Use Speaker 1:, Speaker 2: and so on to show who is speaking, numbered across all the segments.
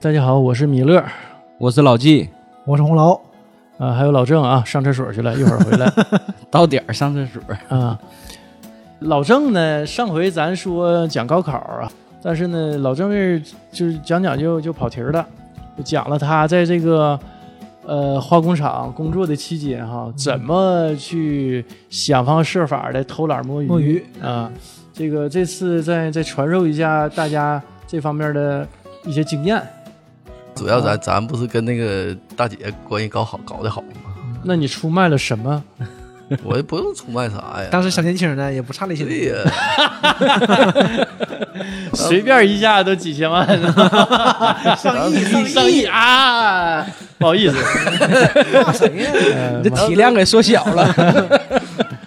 Speaker 1: 大家好，我是米勒
Speaker 2: 我是老纪，
Speaker 3: 我是红楼，
Speaker 1: 啊，还有老郑啊，上厕所去了，一会儿回来
Speaker 2: 到点儿上厕所。
Speaker 1: 啊。老郑呢，上回咱说讲高考啊，但是呢，老郑这就是讲讲就就跑题儿了，就讲了他在这个呃化工厂工作的期间哈，怎么去想方设法的偷懒摸鱼
Speaker 3: 摸鱼
Speaker 1: 啊。这个这次再再传授一下大家这方面的一些经验。
Speaker 4: 主要咱咱不是跟那个大姐关系搞好搞得好吗？
Speaker 1: 那你出卖了什么？
Speaker 4: 我也不用出卖啥呀。
Speaker 3: 当时小年轻呢，也不差那些
Speaker 4: 对
Speaker 3: 东西。
Speaker 4: 呀，
Speaker 1: 随便一下都几千万呢，
Speaker 3: 上亿上亿
Speaker 1: 上亿啊！不好意思，
Speaker 3: 骂谁呀？
Speaker 2: 这体量给缩小了。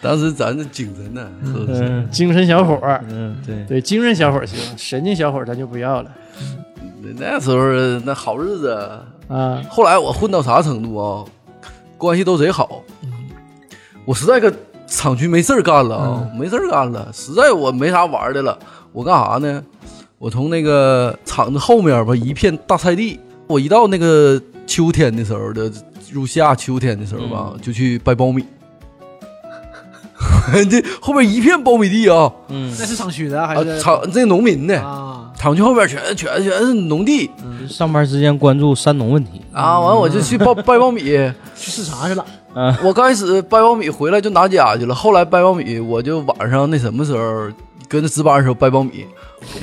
Speaker 4: 当时咱这精神呢，是不是？
Speaker 1: 嗯，精神小伙儿，
Speaker 2: 嗯，对，
Speaker 1: 对，精神小伙儿行，神经小伙儿咱就不要了
Speaker 4: 那时候那好日子。
Speaker 1: 啊。
Speaker 4: 后来我混到啥程度啊？关系都贼好。我实在搁厂区没事儿干了啊，没事儿干了，实在我没啥玩儿的了。我干啥呢？我从那个厂子后面吧，一片大菜地。我一到那个秋天的时候的入夏秋天的时候吧，就去掰苞米。这后面一片苞米地啊，
Speaker 2: 嗯，
Speaker 3: 那是厂区的还
Speaker 4: 啊，
Speaker 3: 是
Speaker 4: 厂这农民的，
Speaker 3: 啊？
Speaker 4: 厂区后边全全全是农地。
Speaker 2: 上班时间关注三农问题。
Speaker 4: 啊。完了我就去掰掰苞米，
Speaker 3: 去视察去了。
Speaker 4: 嗯我刚开始掰苞米回来就拿家去了，后来掰苞米我就晚上那什么时候跟着值班的时候掰苞米，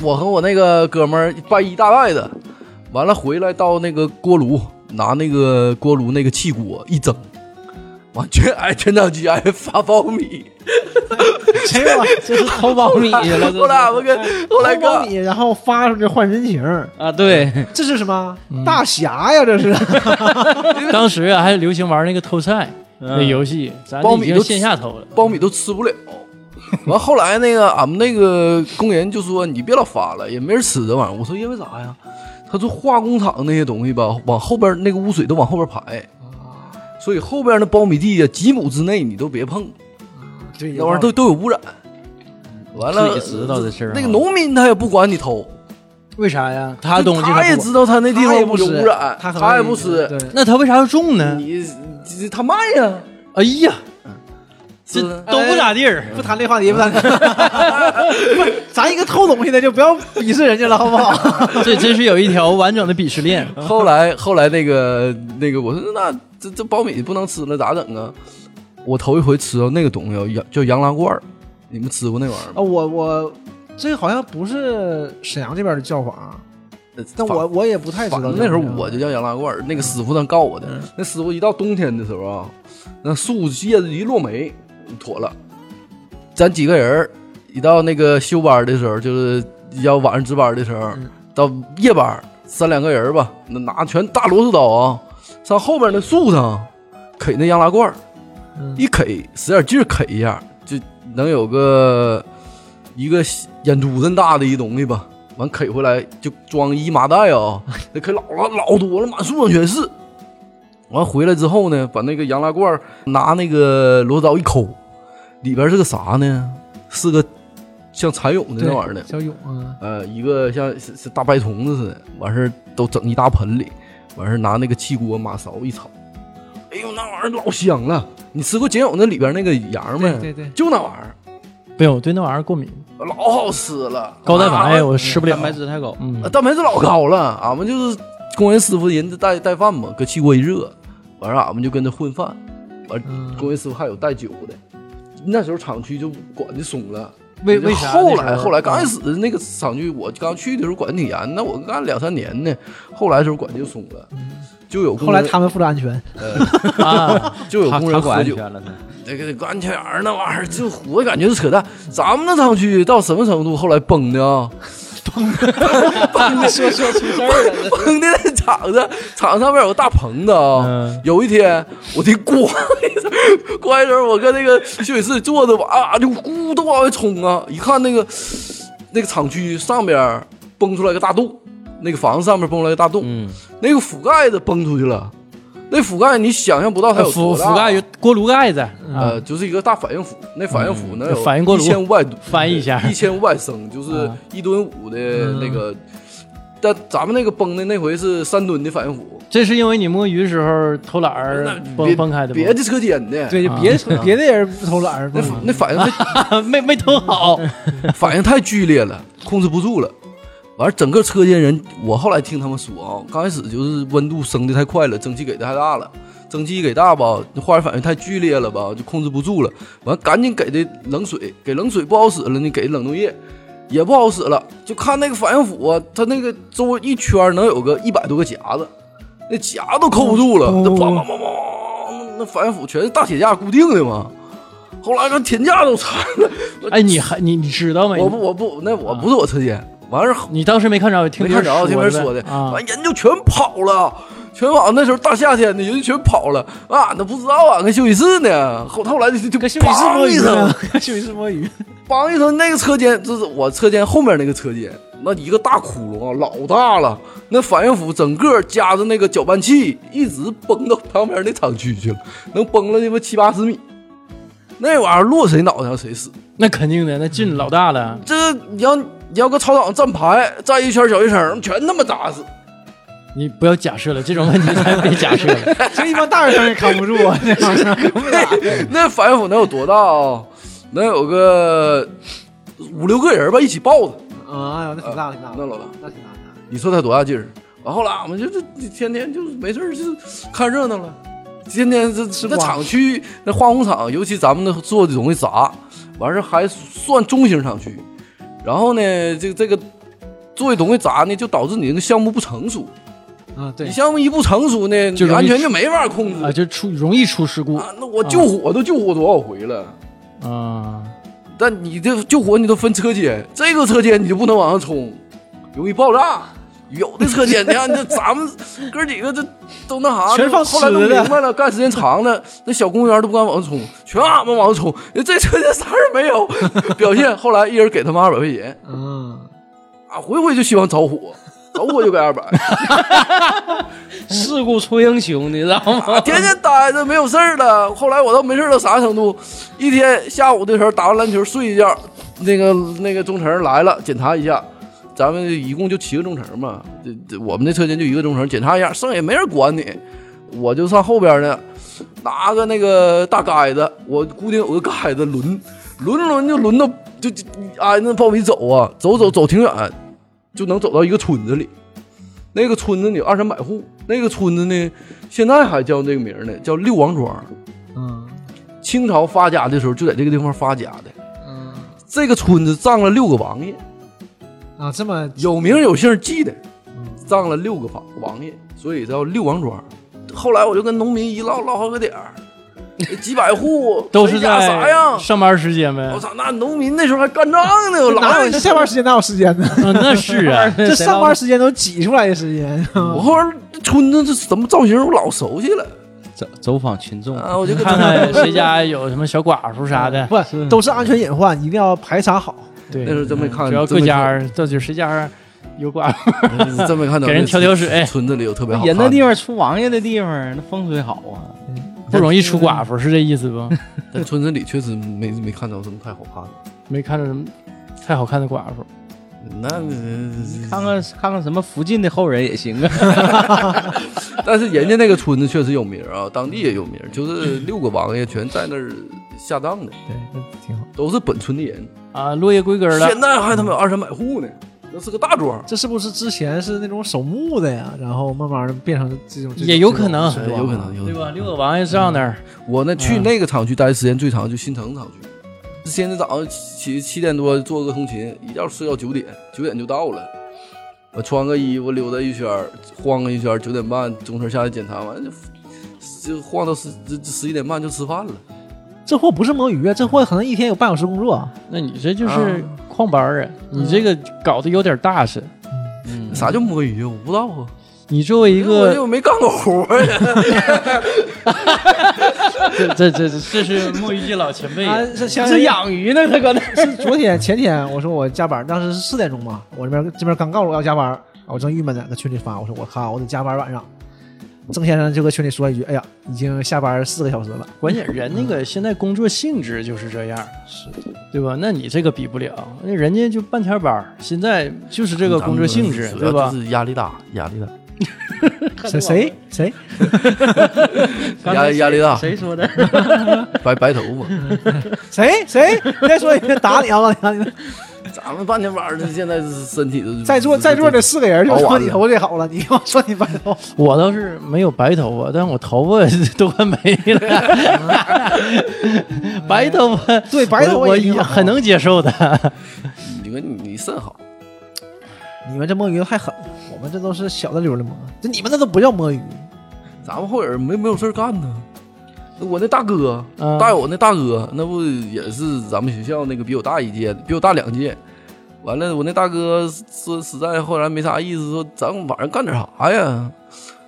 Speaker 4: 我和我那个哥们儿掰一大袋子，完了回来到那个锅炉拿那个锅炉那个气锅一蒸，完全哎全场局爱发苞米，
Speaker 3: 谁呀？
Speaker 2: 这是偷苞米去了，
Speaker 4: 后来我们跟后来
Speaker 3: 苞米，然后发出去换人情，
Speaker 2: 啊，对，
Speaker 3: 这是什么大侠呀？这是
Speaker 1: 当时啊还流行玩那个偷菜那
Speaker 2: 嗯
Speaker 1: 游戏，咱
Speaker 4: 苞米都
Speaker 1: 已经线下偷了。
Speaker 4: 苞米都吃不了。完后来那个俺们那个工人就说你别老发了，也没人吃这玩意儿。我说因为啥呀？他说化工厂那些东西吧，往后边那个污水都往后边排，所以后边那苞米地呀几亩之内你都别碰，
Speaker 3: 对
Speaker 4: 那玩意儿都都有污染。完了
Speaker 2: 自己知道这事
Speaker 4: 那个农民他也不管你偷，
Speaker 3: 为啥呀？
Speaker 1: 他东西
Speaker 4: 他也知道他那地方有污染，
Speaker 3: 他
Speaker 4: 也不吃，
Speaker 3: 对，
Speaker 1: 那他为啥要种呢？
Speaker 4: 你这他卖呀，
Speaker 1: 哎呀，这都不咋地儿。
Speaker 3: 不谈这话题，不谈。不是，咱一个偷东西的就不要 鄙视人家了，好不好？
Speaker 1: 这真是有一条完整的鄙视链。
Speaker 4: 后来后来那个那个，我说那这这苞米不能吃了，咋整啊？我头一回吃到那个东西，叫叫羊拉罐儿，你们吃过那玩意儿
Speaker 3: 啊，
Speaker 4: 吗？
Speaker 3: 我我这好像不是沈阳这边的叫法，
Speaker 4: 呃
Speaker 3: 但我我也不太知道。
Speaker 4: 那时候我就叫羊拉罐儿，那个师傅他告我的。那师傅一到冬天的时候啊，那树叶子一落没，妥了。咱几个人儿一到那个休班的时候，就是要晚上值班的时候，到夜班三两个人吧，那拿全大螺丝刀啊，上后边那树上啃那洋拉罐儿，
Speaker 3: 嗯
Speaker 4: 一啃使点劲儿啃一下，就能有个一个眼珠子大的一东西吧。完啃回来就装一麻袋啊，那啃老了老多了，满树上全是。完回来之后呢，把那个洋拉罐儿拿那个螺丝刀一抠，里边是个啥呢？是个像蚕蛹的那玩意儿的，
Speaker 3: 小蛹啊，
Speaker 4: 呃，一个像是是大白虫子似的，完事儿都整一大盆里，完事儿拿那个气锅马勺一炒，哎呦，那玩意儿老香了！你吃过仅有那里边那个羊没？
Speaker 3: 对对对，
Speaker 4: 就那玩意儿，
Speaker 1: 没有，我对那玩意儿过敏，
Speaker 4: 老好吃了。
Speaker 1: 高蛋白
Speaker 4: 啊
Speaker 1: 我吃不了
Speaker 2: 蛋。白质太高。
Speaker 1: 嗯
Speaker 4: 啊，蛋白质老高了。俺们就是工人师傅，人家带带饭嘛，搁气锅一热，完事儿俺们就跟着混饭。完，
Speaker 3: 嗯
Speaker 4: 工人师傅还有带酒的。那时候厂区就管的松了。
Speaker 1: 为为啥？
Speaker 4: 后来后来刚开
Speaker 1: 始
Speaker 4: 始那个厂区，我刚去的时候管的挺严，那我干两三年呢，后来的时候管就松了，就有工人
Speaker 3: 后来他们负责安全，
Speaker 4: 呃
Speaker 1: 啊，
Speaker 4: 就有工人喝酒，
Speaker 2: 安全了，
Speaker 4: 那个安全员那玩意儿，就我感觉是扯淡。咱们那厂区到什么程度？后来崩的啊，
Speaker 2: 说说出事儿了，
Speaker 4: 崩的那厂子，厂上面有个大棚子啊。
Speaker 1: 嗯
Speaker 4: 有一天，我的咣 一声，咣一声，我跟那个休息室坐着吧，啊，就咕都往外冲啊！一看那个那个厂区上边崩出来个大洞，那个房子上面崩出来个大洞，
Speaker 2: 嗯，
Speaker 4: 那个覆盖子崩出去了。那覆盖你想象不到它有
Speaker 1: 覆盖有锅炉盖子啊
Speaker 4: 呃，，就是一个大反应釜，那反应釜能有一
Speaker 1: 反应锅炉
Speaker 4: 千五百
Speaker 1: 翻译一下
Speaker 4: 一千五百升，就是
Speaker 1: 啊
Speaker 4: 一吨五的那个但咱们那个崩的那回是三吨的反应釜，
Speaker 1: 这是因为你摸鱼的时候偷懒儿崩
Speaker 4: 别
Speaker 1: 崩开的？
Speaker 4: 别的车间的，
Speaker 3: 对，别
Speaker 4: 啊
Speaker 3: 别的人不偷懒儿，
Speaker 4: 那那反应太
Speaker 1: 没没偷好，
Speaker 4: 反应太剧烈了，控制不住了。完了，整个车间人，我后来听他们说啊，刚开始就是温度升的太快了，蒸汽给的太大了，蒸汽一给大吧，化学反应太剧烈了吧，就控制不住了。完，赶紧给的冷水，给冷水不好使了，你给冷冻液也不好使了。就看那个反应釜啊，它那个周围一圈能有个一百多个夹子，那夹都扣不住了，那梆梆梆梆，那反应釜全是大铁架固定的嘛。后来那铁架都残了，
Speaker 1: 哎，你还你你知道吗？
Speaker 4: 我不我不那我不是我车间，完事儿
Speaker 1: 你当时没看着，听
Speaker 4: 没看着，听别人说的，完人就全跑了，全跑。那时候大夏天的，人就全跑了啊，那不知道啊，跟休息室呢。后后来就就
Speaker 3: 跟休息室摸鱼
Speaker 4: 梆一声
Speaker 3: 呢，，跟休息室摸鱼。
Speaker 4: 梆一声，那个车间就是我车间后面那个车间，那一个大窟窿啊，老大了。那反应釜整个夹着那个搅拌器，一直崩到旁边那厂区去了，能崩了他妈七八十米。那玩意儿落谁脑袋上谁死。
Speaker 1: 那肯定的，那劲老大了。
Speaker 4: 这你要你要搁操场站排，站一圈小学生，全他妈砸死。
Speaker 1: 你不要假设了，这种问题咱别假设了。
Speaker 3: 就一般大学生也扛不住啊，那玩意。
Speaker 4: 那反应釜能有多大啊？能有个五六个人吧，一起抱着。
Speaker 3: 啊，哎呦，那挺大，挺大，
Speaker 4: 那老大，
Speaker 3: 那挺大的。
Speaker 4: 你说他多大劲儿？完后来俺们就这天天就是没事儿就看热闹了，天天这那
Speaker 3: 瓜
Speaker 4: 厂区那化工厂，尤其咱们那做的容易杂，完事还算中型厂区。然后呢，这个这个做的东西杂呢，就导致你那个项目不成熟。
Speaker 3: 啊，对
Speaker 4: 你，项目一不成熟呢，
Speaker 1: 就容易
Speaker 4: 你安全就没法控制
Speaker 1: 啊，就出容易出事故
Speaker 4: 啊那我救火都救火多少回了。
Speaker 1: 啊。
Speaker 4: 但你这救火你都分车间，这个车间你就不能往上冲，容易爆炸。有的车间，你看这咱们哥几个这都那啥，
Speaker 3: 全放
Speaker 4: 后来都明白了，干时间长了，那小公务员都不敢往上冲，全俺们往上冲。这车间啥人没有，表现后来一人给他们二百块钱，
Speaker 3: 嗯，
Speaker 4: 啊，回回就希望着火，着火就给二百，
Speaker 2: 事故出英雄，你知道吗？
Speaker 4: 啊，天天待着没有事儿了。后来我都没事儿到啥程度，一天下午的时候打完篮球睡一觉，那个那个中层来了检查一下，咱们一共就七个中层嘛，这这我们那车间就一个中层，检查一下，剩下也没人管你，我就上后边呢，拿个那个大杆子，我固定有个杆子轮，轮轮就轮到就就挨着苞米走啊，走走走挺远，就能走到一个村子里。那个村子里有二三百户，那个村子呢现在还叫这个名呢，叫六王庄。
Speaker 3: 嗯
Speaker 4: 清朝发家的时候就在这个地方发家的。
Speaker 3: 嗯
Speaker 4: 这个村子葬了六个王爷，
Speaker 3: 啊，这么
Speaker 4: 有名有姓记的，葬了六个王王爷，所以叫六王庄。后来我就跟农民一唠唠好个点儿，几百户
Speaker 1: 都是
Speaker 4: 谁家啥
Speaker 1: 在
Speaker 4: 样？
Speaker 1: 上班时间呗
Speaker 4: 我。操，那农民那时候还干仗呢，我
Speaker 3: 哪
Speaker 4: 老
Speaker 3: 有下班时间哪有时间呢？
Speaker 1: 啊，那是啊，
Speaker 3: 这上班时间都挤出来的时间。
Speaker 4: 我后边村子这什么造型我老熟悉了
Speaker 2: 走走访群众，
Speaker 4: 啊，我就跟
Speaker 1: 看看谁家有什么小寡妇啥的。
Speaker 3: 不，都是安全隐患，一定要排查好。
Speaker 1: 对，
Speaker 4: 那时候真没看
Speaker 1: 只要
Speaker 4: 真没
Speaker 1: 各家到底谁家有寡妇，
Speaker 4: 嗯真没看 到
Speaker 1: 给人
Speaker 4: 那
Speaker 1: 挑挑水
Speaker 4: 村子里有特别好
Speaker 2: 人那地方出王爷的地方，那风水好啊。
Speaker 1: 不容易出寡妇，是这意思不？
Speaker 4: 在村子里确实没没看到什么太好看的。
Speaker 1: 没看到什么太好看的寡妇。
Speaker 4: 那
Speaker 2: 看看看看什么附近的后人也行啊。
Speaker 4: 但是人家那个村子确实有名啊，当地也有名，就是六个王爷全在那儿下葬的，
Speaker 3: 对，那挺好。
Speaker 4: 都是本村的人。
Speaker 1: 啊，落叶归根了。
Speaker 4: 现在还他妈有二三百户呢，那是个大庄。
Speaker 3: 这是不是之前是那种守墓的呀？然后慢慢的变成这种，这种
Speaker 1: 也有可能
Speaker 4: 有可能，有可能。
Speaker 1: 对吧？六个王爷上那儿，
Speaker 4: 我呢去
Speaker 1: 嗯
Speaker 4: 那个厂区待时间最长，就新城厂区。现在早上起七点多做个通勤，一觉睡到九点，九点就到了。我穿个衣服溜达一圈，晃个一圈儿，九点半中层下来检查完就就晃到十十十一点半就吃饭了。
Speaker 3: 这货不是摸鱼啊，这货可能一天有半小时工作。啊
Speaker 1: 那你这就是旷班儿啊！你这个搞得有点大事。
Speaker 2: 嗯，
Speaker 4: 啥叫摸鱼啊？我不知道啊。
Speaker 1: 你作为一
Speaker 4: 我
Speaker 1: 个
Speaker 4: 又没干过活儿呀。
Speaker 1: 这这这这是摸鱼界老前辈
Speaker 3: 啊，，是前
Speaker 2: 是养鱼呢，他搁那。
Speaker 3: 是昨天前天我说我加班，当时是四点钟嘛，我这边这边刚告诉我要加班，我正郁闷呢，在群里发，我说我靠，我得加班晚上。郑先生就搁群里说一句：“哎呀，已经下班四个小时了。
Speaker 1: 关键人那个现在工作性质就是这样，是对吧？那你这个比不了，那人家就半天班儿，现在就是这个工作性质，对吧？
Speaker 4: 就是压力大，压力大，”
Speaker 3: 谁 谁谁？
Speaker 4: 压压力大，
Speaker 2: 谁说的？
Speaker 4: 白白头发。
Speaker 3: 谁谁？再说一遍，打你啊！我打你！
Speaker 4: 咱们半天班的，现在是身体都
Speaker 3: 在座在座的四个人就说你头最好了，你给我说你白头，
Speaker 1: 我倒是没有白头发，但我头发 都快没了。白头发，
Speaker 3: 对白头发我
Speaker 1: 很能接受的。
Speaker 4: 你们你肾好，
Speaker 3: 你们这摸鱼太狠了，我们这都是小的溜的摸，这你们那都不叫摸鱼。
Speaker 4: 咱们后人没没有事儿干呢。那我那大哥，
Speaker 1: 嗯
Speaker 4: 大我那大哥，那不也是咱们学校那个比我大一届，比我大两届。完了，我那大哥说实在后来没啥意思，说咱晚上干点啥呀？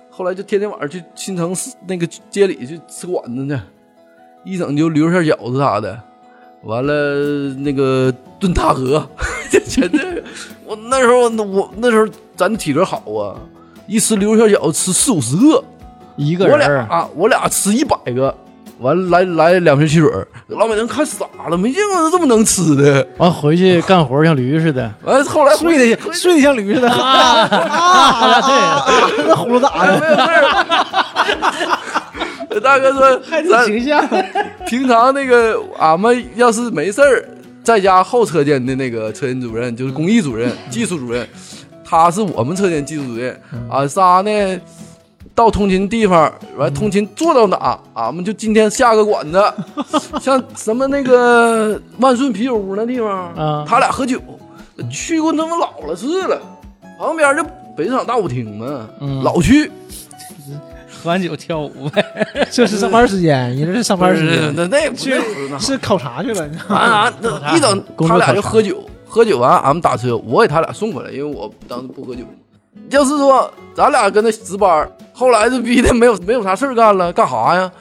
Speaker 4: 后来就天天晚上去新城市那个街里去吃馆子去，一整就溜馅饺子啥的。完了那个炖大鹅，就全这个。我那时候我那时候咱体格好啊，一吃溜馅饺子吃四五十个。我
Speaker 1: 一个人儿
Speaker 4: 俩啊，我俩吃一百个，完了来来两瓶汽水儿，老板娘看傻了，没见过这么能吃的。
Speaker 1: 完回去干活像驴似的。
Speaker 4: 完了后来
Speaker 3: 睡的睡得像驴似的啊啊！对，那葫芦咋的，
Speaker 4: 没有事儿。大哥说，咱
Speaker 1: 形象，
Speaker 4: 平常那个俺们要是没事儿，在家后车间的那个车间主任就是工艺主任、技术主任，他是我们车间技术主任。俺仨呢，到通勤地方，完通勤坐到哪，俺们就今天下个馆子，像什么那个万顺啤酒屋那地方，
Speaker 1: 啊
Speaker 4: 他俩喝酒，去过他妈老了次了，旁边就北场大舞厅嘛，
Speaker 1: 嗯
Speaker 4: 老去。
Speaker 2: 喝完酒跳舞呗。
Speaker 3: 这是上班时间，你这是上班时间，
Speaker 4: 那那也不是那
Speaker 3: 是考察去了。你知道吗
Speaker 4: 完俺那一整他俩就喝酒，喝酒完俺们打车，我给他俩送回来，因为我当时不喝酒。要是说咱俩跟那值班，后来就逼的没有没有啥事儿干了，干啥呀？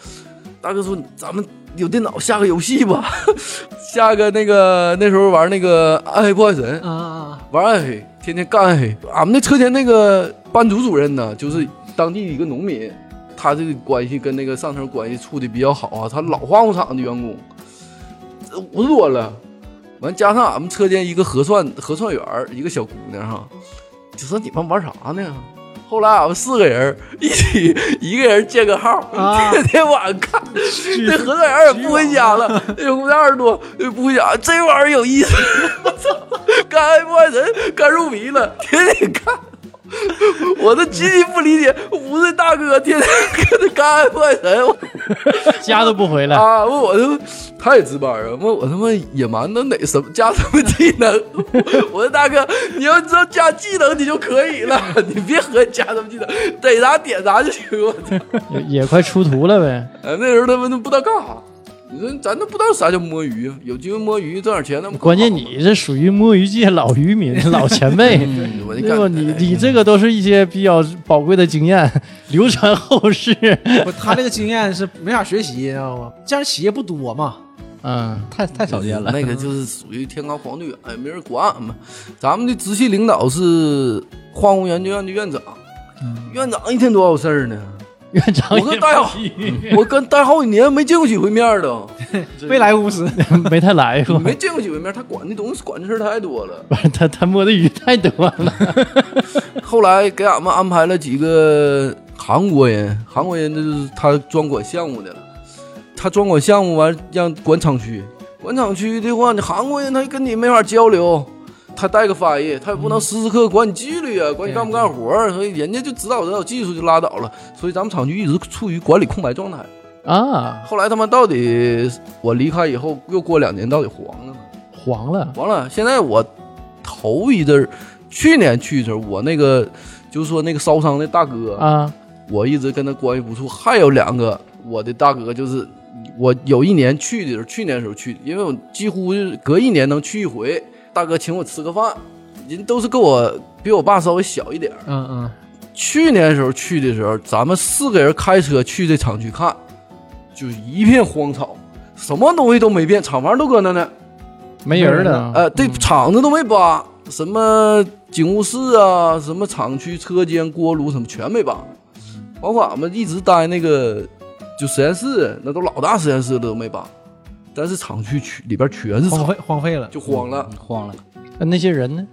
Speaker 4: 大哥说咱们有电脑下个游戏吧，下个那个那时候玩那个暗黑破坏神，
Speaker 3: 啊啊
Speaker 4: 玩暗黑，天天干暗黑。俺们那车间那个班组主任呢，就是当地一个农民，他这个关系跟那个上层关系处的比较好啊，他老化工厂的员工，这五十多了，完加上俺们车间一个核算核算员儿一个小姑娘哈，就说你们玩啥呢？后来俺们四个人一起，一个人建个号，
Speaker 3: 啊
Speaker 4: 天天晚上看。那核算员也不回家了，那姑娘二十多也不回家，这玩意儿有意思。我操，干爱不爱人，干入迷了，天天看。我都极其不理解，五十岁大哥天天跟着干爱不爱人，我
Speaker 1: 家都不回来。
Speaker 4: 啊，问我他妈他也值班啊？问我他妈野蛮的哪什么加什么技能？我说大哥，你要知道加技能你就可以了，你别和加什么技能，逮啥点啥就行。我操！
Speaker 1: 也也快出图了呗。
Speaker 4: 啊，那时候他们都不知道干啥。你说咱都不知道啥叫摸鱼啊？有机会摸鱼挣点钱，那
Speaker 1: 关键你这属于摸鱼界老渔民、老前辈，对吧？你你这个都是一些比较宝贵的经验，流传后世。
Speaker 3: 不，他这个经验是没法学习，你知道吗？这样企业不多嘛。
Speaker 1: 嗯，
Speaker 2: 太太少见了。
Speaker 4: 那个就是属于天高皇帝远，也没人管俺们。咱们的直系领导是化工研究院的院长，院长一天多少事儿呢？
Speaker 1: 院长
Speaker 4: 我跟大好，我跟大好几年没见过几回面了，
Speaker 3: 没来公司，
Speaker 1: 没太来过，
Speaker 4: 没见过几回面。他管的东西管的事儿太多了。
Speaker 1: 不是他他摸的鱼太多了。
Speaker 4: 后来给俺们安排了几个韩国人，韩国人就是他专管项目的了。他专管项目完让管厂区，管厂区的话，你韩国人他跟你没法交流，他带个翻译，他也不能时时刻刻管你纪律啊，管你干不干活儿，所以人家就指导指导技术就拉倒了。所以咱们厂区一直处于管理空白状态。
Speaker 1: 啊，
Speaker 4: 后来他们到底我离开以后，又过两年，到底黄了吗？
Speaker 1: 黄了，
Speaker 4: 完了，现在我头一阵儿，去年去的时候，我那个就是说那个烧伤的大哥，
Speaker 1: 啊，
Speaker 4: 我一直跟他关系不错。还有两个我的大哥，就是我有一年去的时候，去年的时候去，因为我几乎是隔一年能去一回。大哥请我吃个饭，人都是跟我比我爸稍微小一点儿。
Speaker 3: 嗯嗯，
Speaker 4: 去年的时候去的时候，咱们四个人开车去这厂区看，就是一片荒草，什么东西都没变，厂房都搁那呢。
Speaker 1: 没人了。
Speaker 4: 呃，对，厂子都没扒，什么警务室啊，什么厂区车间、锅炉什么全没扒。包括俺们一直待那个就实验室，那都老大实验室了都没搬，但是厂区区里边全是，
Speaker 3: 荒废荒废了。
Speaker 4: 就荒了，
Speaker 2: 嗯慌了。
Speaker 1: 那那些人呢？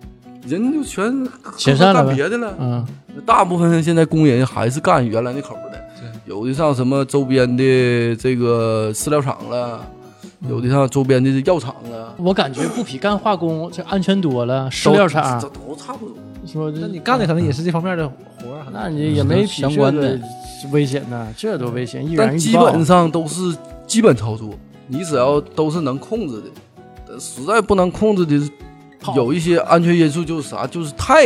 Speaker 4: 人就全
Speaker 1: 解散了
Speaker 4: 别的了。
Speaker 1: 嗯，
Speaker 4: 大部分现在工人还是干原来那口儿的，有的上什么周边的这个饲料厂了，有的上周边的药厂了，
Speaker 1: 我感觉不比干化工这安全多了。饲料厂
Speaker 4: 这都差不多。
Speaker 1: 说这，
Speaker 3: 那你干的可能也是这方面的活儿，
Speaker 1: 那你也没比
Speaker 2: 相关的
Speaker 1: 危险呐，这多危险！易
Speaker 4: 但基本上都是基本操作，你只要都是能控制的，实在不能控制的，有一些安全因素就是啥，就是太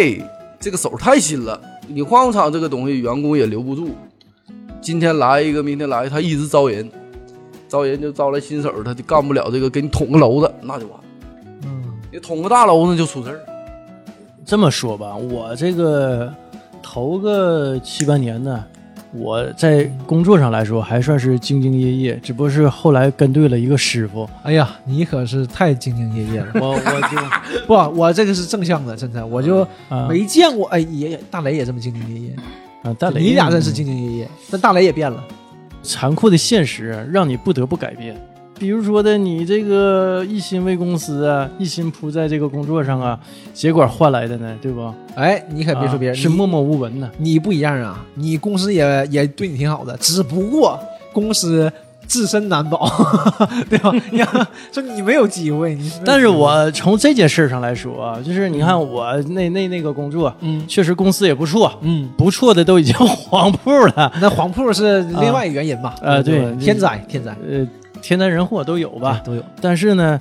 Speaker 4: 这个手太新了，你化工厂这个东西员工也留不住，今天来一个，明天来，他一直招人，招人就招来新手，他就干不了这个，给你捅个娄子那就完，
Speaker 3: 嗯，
Speaker 4: 你捅个大娄子就出事儿。
Speaker 1: 这么说吧，我这个头个七八年呢，我在工作上来说还算是兢兢业业，只不过是后来跟对了一个师傅，
Speaker 3: 哎呀，你可是太兢兢业业了。
Speaker 1: 我我就
Speaker 3: 不，我这个是正向的，真的，我就
Speaker 1: 啊
Speaker 3: 没见过。哎，也大雷也这么兢兢业业，
Speaker 1: 啊，大雷，
Speaker 3: 你俩真是兢兢业业，但大雷也变了。
Speaker 1: 残酷的现实让你不得不改变。比如说的，你这个一心为公司啊，一心扑在这个工作上啊，结果换来的呢，对不？
Speaker 3: 哎，你可别说别人，
Speaker 1: 啊是默默无闻呢。
Speaker 3: 你不一样啊，你公司也也对你挺好的，只不过公司自身难保，对吧？你看说你没有机会，你
Speaker 1: 但是我从这件事上来说啊，就是你看我那那那个工作，
Speaker 3: 嗯
Speaker 1: 确实公司也不错，
Speaker 3: 嗯，
Speaker 1: 不错的都已经 黄铺了，
Speaker 3: 那黄铺是另外一个原因吧？
Speaker 1: 啊对
Speaker 3: 天灾天灾
Speaker 1: 呃，天灾人祸都有吧。
Speaker 3: 都有，
Speaker 1: 但是呢，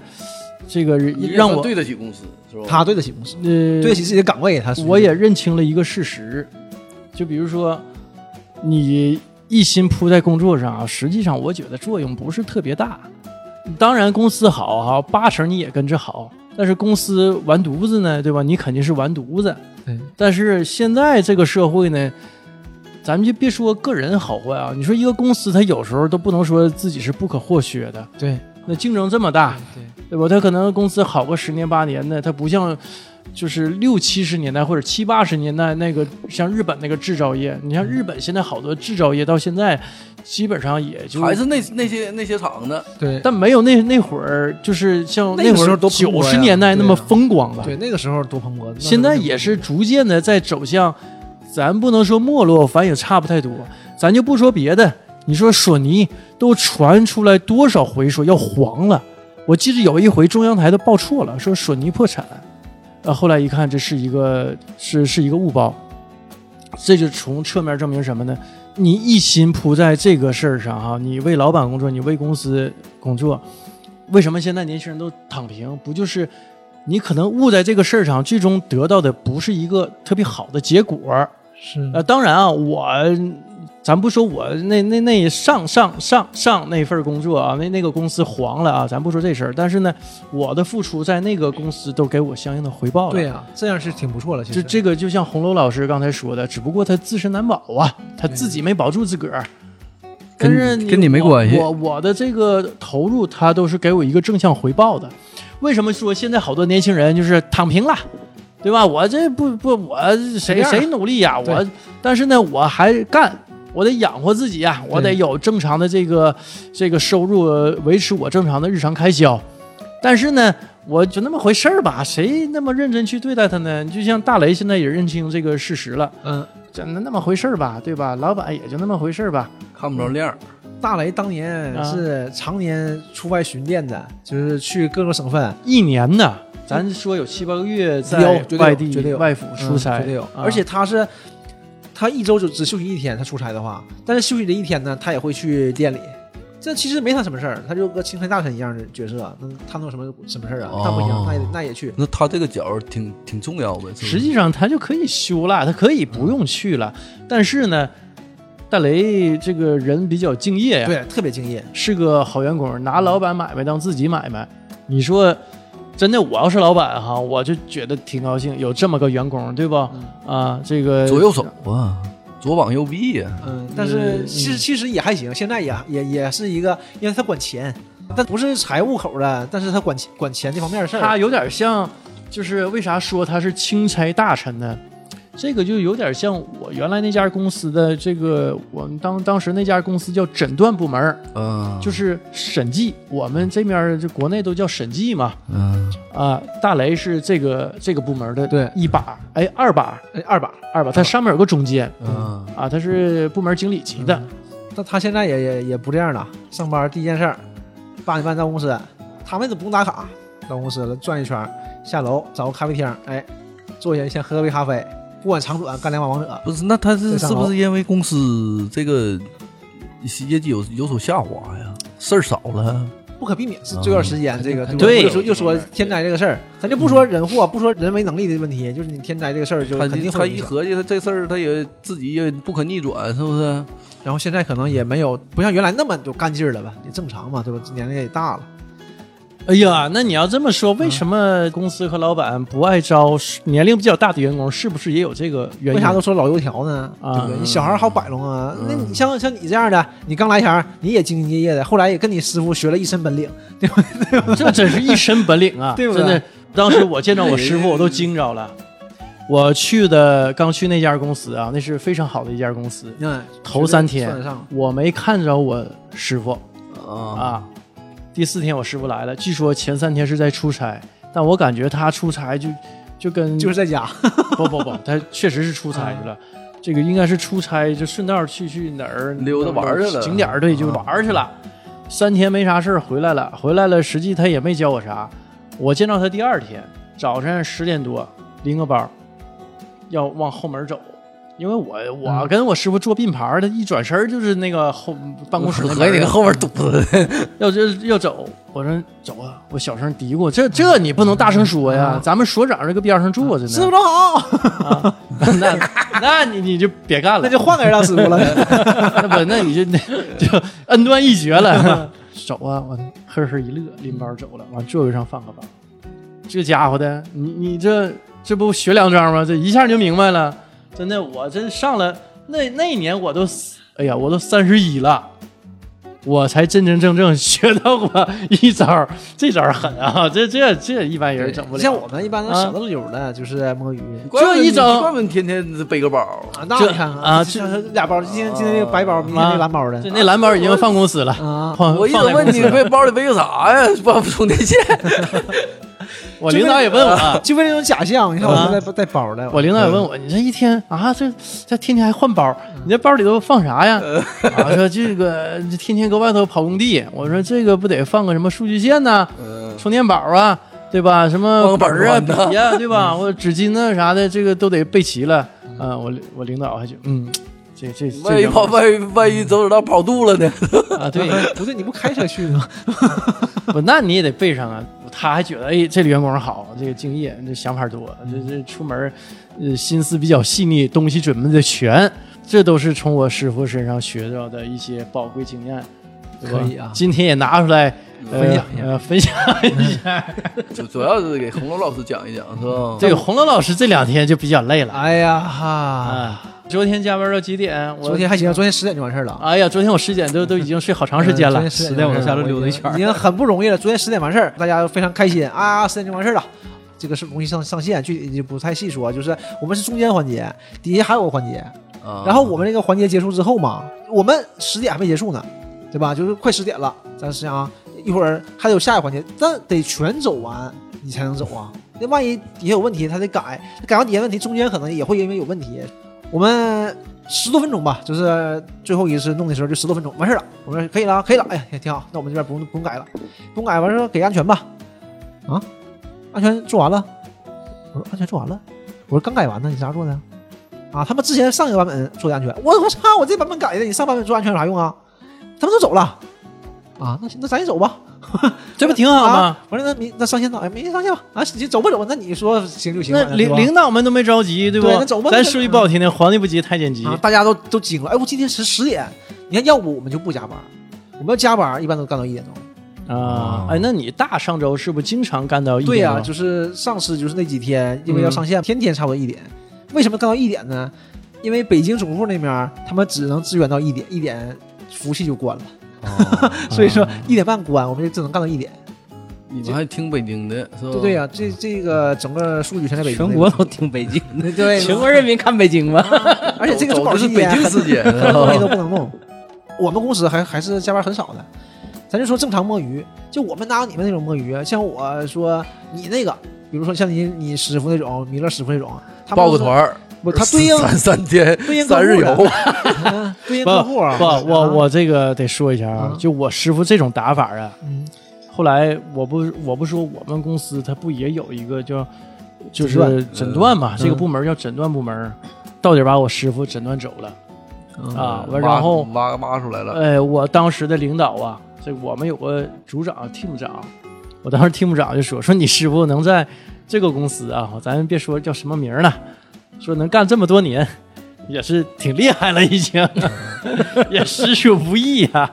Speaker 1: 这个让我
Speaker 4: 对得起公司，是吧？
Speaker 3: 他对得起公司，
Speaker 1: 呃
Speaker 3: 对得起自己的岗位，他是
Speaker 1: 我也认清了一个事实，就比如说，你一心扑在工作上啊，实际上我觉得作用不是特别大。当然，公司好哈，八成你也跟着好，但是公司完犊子呢，对吧？你肯定是完犊子。
Speaker 3: 对
Speaker 1: 但是现在这个社会呢，咱们就别说个人好坏啊，你说一个公司，它有时候都不能说自己是不可或缺的。
Speaker 3: 对
Speaker 1: 那竞争这么大，
Speaker 3: 对
Speaker 1: 对吧？它可能公司好个十年八年的，它不像就是六七十年代或者七八十年代那个像日本那个制造业。你像日本现在好多制造业到现在基本上也就
Speaker 4: 还是那那些那些厂子，
Speaker 3: 对
Speaker 1: 但没有那那会儿就是像
Speaker 3: 那时候
Speaker 1: 会儿九
Speaker 3: 多蓬勃呀
Speaker 1: 十年代那么风光了。
Speaker 3: 对，那个时候多蓬勃，那
Speaker 1: 现在也是逐渐的在走向，咱不能说没落，反正也差不太多。咱就不说别的，你说索尼都传出来多少回说要黄了，我记得有一回中央台都报错了，说索尼破产，呃，后来一看这是一个是是一个误报，这就从侧面证明什么呢？你一心扑在这个事儿上哈，你为老板工作，你为公司工作，为什么现在年轻人都躺平？不就是你可能误在这个事儿上，最终得到的不是一个特别好的结果。
Speaker 3: 是
Speaker 1: 呃，当然啊，我咱不说我那那那上上上上那份工作啊，那那个公司黄了啊，咱不说这事儿。但是呢，我的付出在那个公司都给我相应的回报了。
Speaker 3: 对呀，这样是挺不错了。其实
Speaker 1: 这这个就像红楼老师刚才说的，只不过他自身难保啊，他自己没保住自个儿。但是
Speaker 4: 跟跟你没关系
Speaker 1: 我我的这个投入，他都是给我一个正向回报的。为什么说现在好多年轻人就是躺平了，对吧？我这不不，我谁谁努力呀、
Speaker 3: 对
Speaker 1: 我但是呢，我还干，我得养活自己呀、我得有正常的这个这个收入，呃维持我正常的日常开销。但是呢，我就那么回事儿吧，谁那么认真去对待他呢？就像大雷现在也认清这个事实了，
Speaker 3: 嗯，
Speaker 1: 真的那么回事儿吧，对吧？老板也就那么回事儿吧。
Speaker 4: 看不着亮儿。
Speaker 3: 大雷当年
Speaker 1: 啊
Speaker 3: 是常年出外巡店的，就是去各个省份
Speaker 1: 一年呢，咱说有七八个月在外地外府出差，
Speaker 3: 嗯绝对有。
Speaker 1: 啊
Speaker 3: 而且他是他一周就只休息一天，他出差的话，但是休息这一天呢，他也会去店里。这其实没他什么事儿，他就跟钦差大臣一样的角色，那他能有什么什么事儿啊？
Speaker 4: 哦
Speaker 3: 不行，那也那也去。
Speaker 4: 那他这个角儿挺挺重要的，
Speaker 1: 实际上他就可以休了，他可以不用去了。但是呢，大雷这个人比较敬业呀，
Speaker 3: 对，特别敬业。
Speaker 1: 是个好员工，拿老板买卖当自己买卖。你说，真的，我要是老板哈，我就觉得挺高兴，有这么个员工，对吧？啊，这个
Speaker 4: 左右手啊，左膀右臂呀。
Speaker 3: 嗯，但是
Speaker 1: 嗯
Speaker 3: 其实其实也还行，现在也也也是一个，因为他管钱，但不是财务口的，但是他管钱管钱这方面的事儿。
Speaker 1: 他有点像，就是为啥说他是钦差大臣呢？这个就有点像我原来那家公司的这个，我们当当时那家公司叫诊断部门儿，
Speaker 4: 嗯，
Speaker 1: 就是审计，我们这边儿就国内都叫审计嘛。
Speaker 4: 嗯。
Speaker 1: 啊，大雷是这个这个部门的
Speaker 3: 对。
Speaker 1: 一把，哎，二把，
Speaker 3: 哎二把，
Speaker 1: 二把，它上面有个中监
Speaker 4: 嗯。
Speaker 1: 啊，他是部门经理级的。
Speaker 3: 但他现在也也也不这样了，上班第一件事儿，八点半到公司，他们都不用打卡，到公司了转一圈，下楼找个咖啡厅，哎，坐下先喝杯咖啡，不管长短，干两把王者。
Speaker 4: 不是，那他是是不是因为公司这个业绩有有所下滑呀？事儿少了，
Speaker 3: 不可避免是这段时间，这个吧
Speaker 1: 对
Speaker 3: 又说又说天灾这个事儿，咱就不说人祸，不说人为能力的问题，就是你天灾这个事儿就
Speaker 4: 他
Speaker 3: 肯定
Speaker 4: 他。一合计，他这事儿他也自己也不可逆转，是不是？
Speaker 3: 然后现在可能也没有不像原来那么就干劲儿了吧，也正常嘛，对吧？年龄也大了，
Speaker 1: 哎呀，那你要这么说，为什么公司和老板不爱招年龄比较大的员工？是不是也有这个原因？
Speaker 3: 为啥都说老油条呢？
Speaker 1: 啊
Speaker 3: 对不对？你小孩好摆弄啊，
Speaker 4: 嗯
Speaker 3: 那你像像你这样的，你刚来前你也兢兢业业的，后来也跟你师傅学了一身本领，对
Speaker 1: 这真是一身本领啊！
Speaker 3: 对不对
Speaker 1: 真的，当时我见着我师傅，我都惊着了。我去的刚去那家公司啊，那是非常好的一家公司。
Speaker 3: 嗯，
Speaker 1: 头三天。我没看着我师傅
Speaker 4: 啊，
Speaker 1: 啊，第四天我师傅来了，据说前三天是在出差，但我感觉他出差就就跟
Speaker 3: 就是在家，
Speaker 1: 不不不，他确实是出差去了。这个应该是出差，就顺道去去哪儿
Speaker 4: 溜达玩去了
Speaker 1: 景点儿对，就玩去了。三天没啥事儿回来了，回来了，实际他也没教我啥。我见到他第二天早晨十点多拎个包，要往后门走，因为我我跟我师傅做并排儿，他一转身就是那个后办公室那
Speaker 4: 合计
Speaker 1: 门儿
Speaker 4: 那个后面堵着，
Speaker 1: 要就要走，我说走啊，我小声嘀咕，这这你不能大声说呀，咱们所长这个边上坐着呢。
Speaker 3: 师傅都好，
Speaker 1: 啊，那那你你就别干了，
Speaker 3: 那就换个人当师傅了。
Speaker 1: 那不那你就就恩断义绝了。走啊，我呵呵一乐，拎包走了，往座位上放个包。这家伙的，你你这这不学两招吗？这一下就明白了。真的，我这上了那那一年我都，哎呀，我都三十一了。我才真真正正 学到过一招，这招狠啊！这这这一般人整不了。
Speaker 3: 像我们一般都
Speaker 1: 啊
Speaker 3: 小的溜的，就是摸鱼
Speaker 1: 这一整
Speaker 4: 怪不得天天背个包，
Speaker 3: 啊。那
Speaker 1: 这
Speaker 3: 你看
Speaker 1: 啊
Speaker 3: 这这俩包，今天今天那个白包，明天那蓝包的
Speaker 1: 这那蓝包已经放公司了，
Speaker 3: 啊。
Speaker 4: 我一直问你背包里背个啥呀？不充电线，
Speaker 1: 我领导也问我，啊
Speaker 3: 就为那种假象，你看我们带带包的，
Speaker 1: 我领导也问我，你这一天啊，这这天天还换包，你这包里头放啥呀？啊，说这个这天天搁外头跑工地，我说这个不得放个什么数据线呐、
Speaker 4: 嗯，
Speaker 1: 充电宝啊，对吧？什么本儿啊、笔啊、对吧？或者纸巾啊啥的，这个都得备齐了。啊，我我领导还就嗯，这这这
Speaker 4: 万一跑万一万一走走道跑肚了呢？
Speaker 1: 啊，对，
Speaker 3: 不对，你不开车去吗？
Speaker 1: 不，那你也得备上啊。他还觉得，哎，这里员工好，这个敬业，这想法多，这这出门，呃，心思比较细腻，东西准备的全，这都是从我师傅身上学到的一些宝贵经验，对吧？
Speaker 3: 可以啊。
Speaker 1: 今天也拿出来、呃、
Speaker 3: 分享一下。
Speaker 1: 呃，分享一下。
Speaker 4: 主主要是给红楼老师讲一讲，是吧？
Speaker 1: 这个红楼老师这两天就比较累了。
Speaker 3: 哎呀哈，
Speaker 1: 啊，昨天加班到几点？我
Speaker 3: 昨天还行，昨天十点就完事儿了。
Speaker 1: 哎呀，昨天我十点都都已经睡好长时间了
Speaker 3: 昨天。十
Speaker 2: 十点我
Speaker 3: 就完事儿了
Speaker 2: 下楼溜达一圈儿
Speaker 3: 已经很不容易了。昨天十点完事儿，大家都非常开心啊，十点就完事儿了。这个是容易上上线，具体就不太细说，就是我们是中间环节，底下还有个环节，
Speaker 4: 啊
Speaker 3: 然后我们这个环节结束之后嘛，我们十点还没结束呢，对吧？就是快十点了，咱想啊，一会儿还有下一个环节，但得全走完你才能走啊。那万一底下有问题，他得改，改完底下问题，中间可能也会因为有问题。我们十多分钟吧，就是最后一次弄的时候就十多分钟，完事了。我说可以了，可以了，哎呀也，挺好，那我们这边不用不用改了，不用改，完事儿给安全吧。啊，安全做完了。我说安全做完了。我说刚改完呢，你啥时候做的？啊，他们之前上一个版本做的安全，我我操，我这版本改的，你上版本做安全有啥用啊？他们都走了。啊，那行那咱也走吧。
Speaker 1: 这不挺好吗？
Speaker 3: 啊？完了，那明那上线了，哎，明天上线吧。啊，你走不走？那你说行就行。
Speaker 1: 那领领导们都没着急，对不？
Speaker 3: 对那走吧
Speaker 1: 咱说句不好听的，皇帝不急太监急。
Speaker 3: 啊，大家都都惊了。哎，我今天十十点，你看，要不我们就不加班，我们要加班，一般都干到一点钟。
Speaker 1: 啊，哎，那你大上周是不是经常干到一
Speaker 3: 对呀、就是上次就是那几天，因为要上线，天天差不多一点。为什么干到一点呢？因为北京总部那边他们只能支援到一点，一点服务器就关了，所以说一点半关，我们就只能干到一点。
Speaker 4: 你们还听北京的是吧？
Speaker 3: 对对呀、这这个整个数据全在北京，
Speaker 2: 全国都听北京的，
Speaker 3: 对，
Speaker 2: 全国人民看北京嘛？
Speaker 3: 而且这个是保
Speaker 4: 走的是，北京时间
Speaker 3: 东西都不能弄。我们公司还还是加班很少的，咱就说正常摸鱼，就我们哪有你们那种摸鱼啊？像我说你那个，比如说像你你师傅那种，米勒师傅那种，
Speaker 4: 报个团儿，
Speaker 3: 不，他对应
Speaker 4: 三三天
Speaker 3: 对应客
Speaker 4: 三日游，
Speaker 3: 嗯 对应客户啊。
Speaker 1: 不，我
Speaker 3: 啊。
Speaker 1: 我这个得说一下啊
Speaker 3: 嗯，
Speaker 1: 就我师傅这种打法啊，
Speaker 3: 嗯
Speaker 1: 后来我不我不说我们公司他不也有一个叫就是
Speaker 3: 诊断
Speaker 1: 嘛，
Speaker 3: 嗯
Speaker 1: 这个部门叫诊断部门，到底把我师傅诊断走了
Speaker 3: 嗯
Speaker 1: 啊，完然后
Speaker 4: 挖挖出来了，
Speaker 1: 哎，我当时的领导啊，这我们有个组长 team 长，我当时 team 长就说说你师傅能在这个公司啊，咱别说叫什么名了，说能干这么多年，也是挺厉害了，已经，也实属不易啊。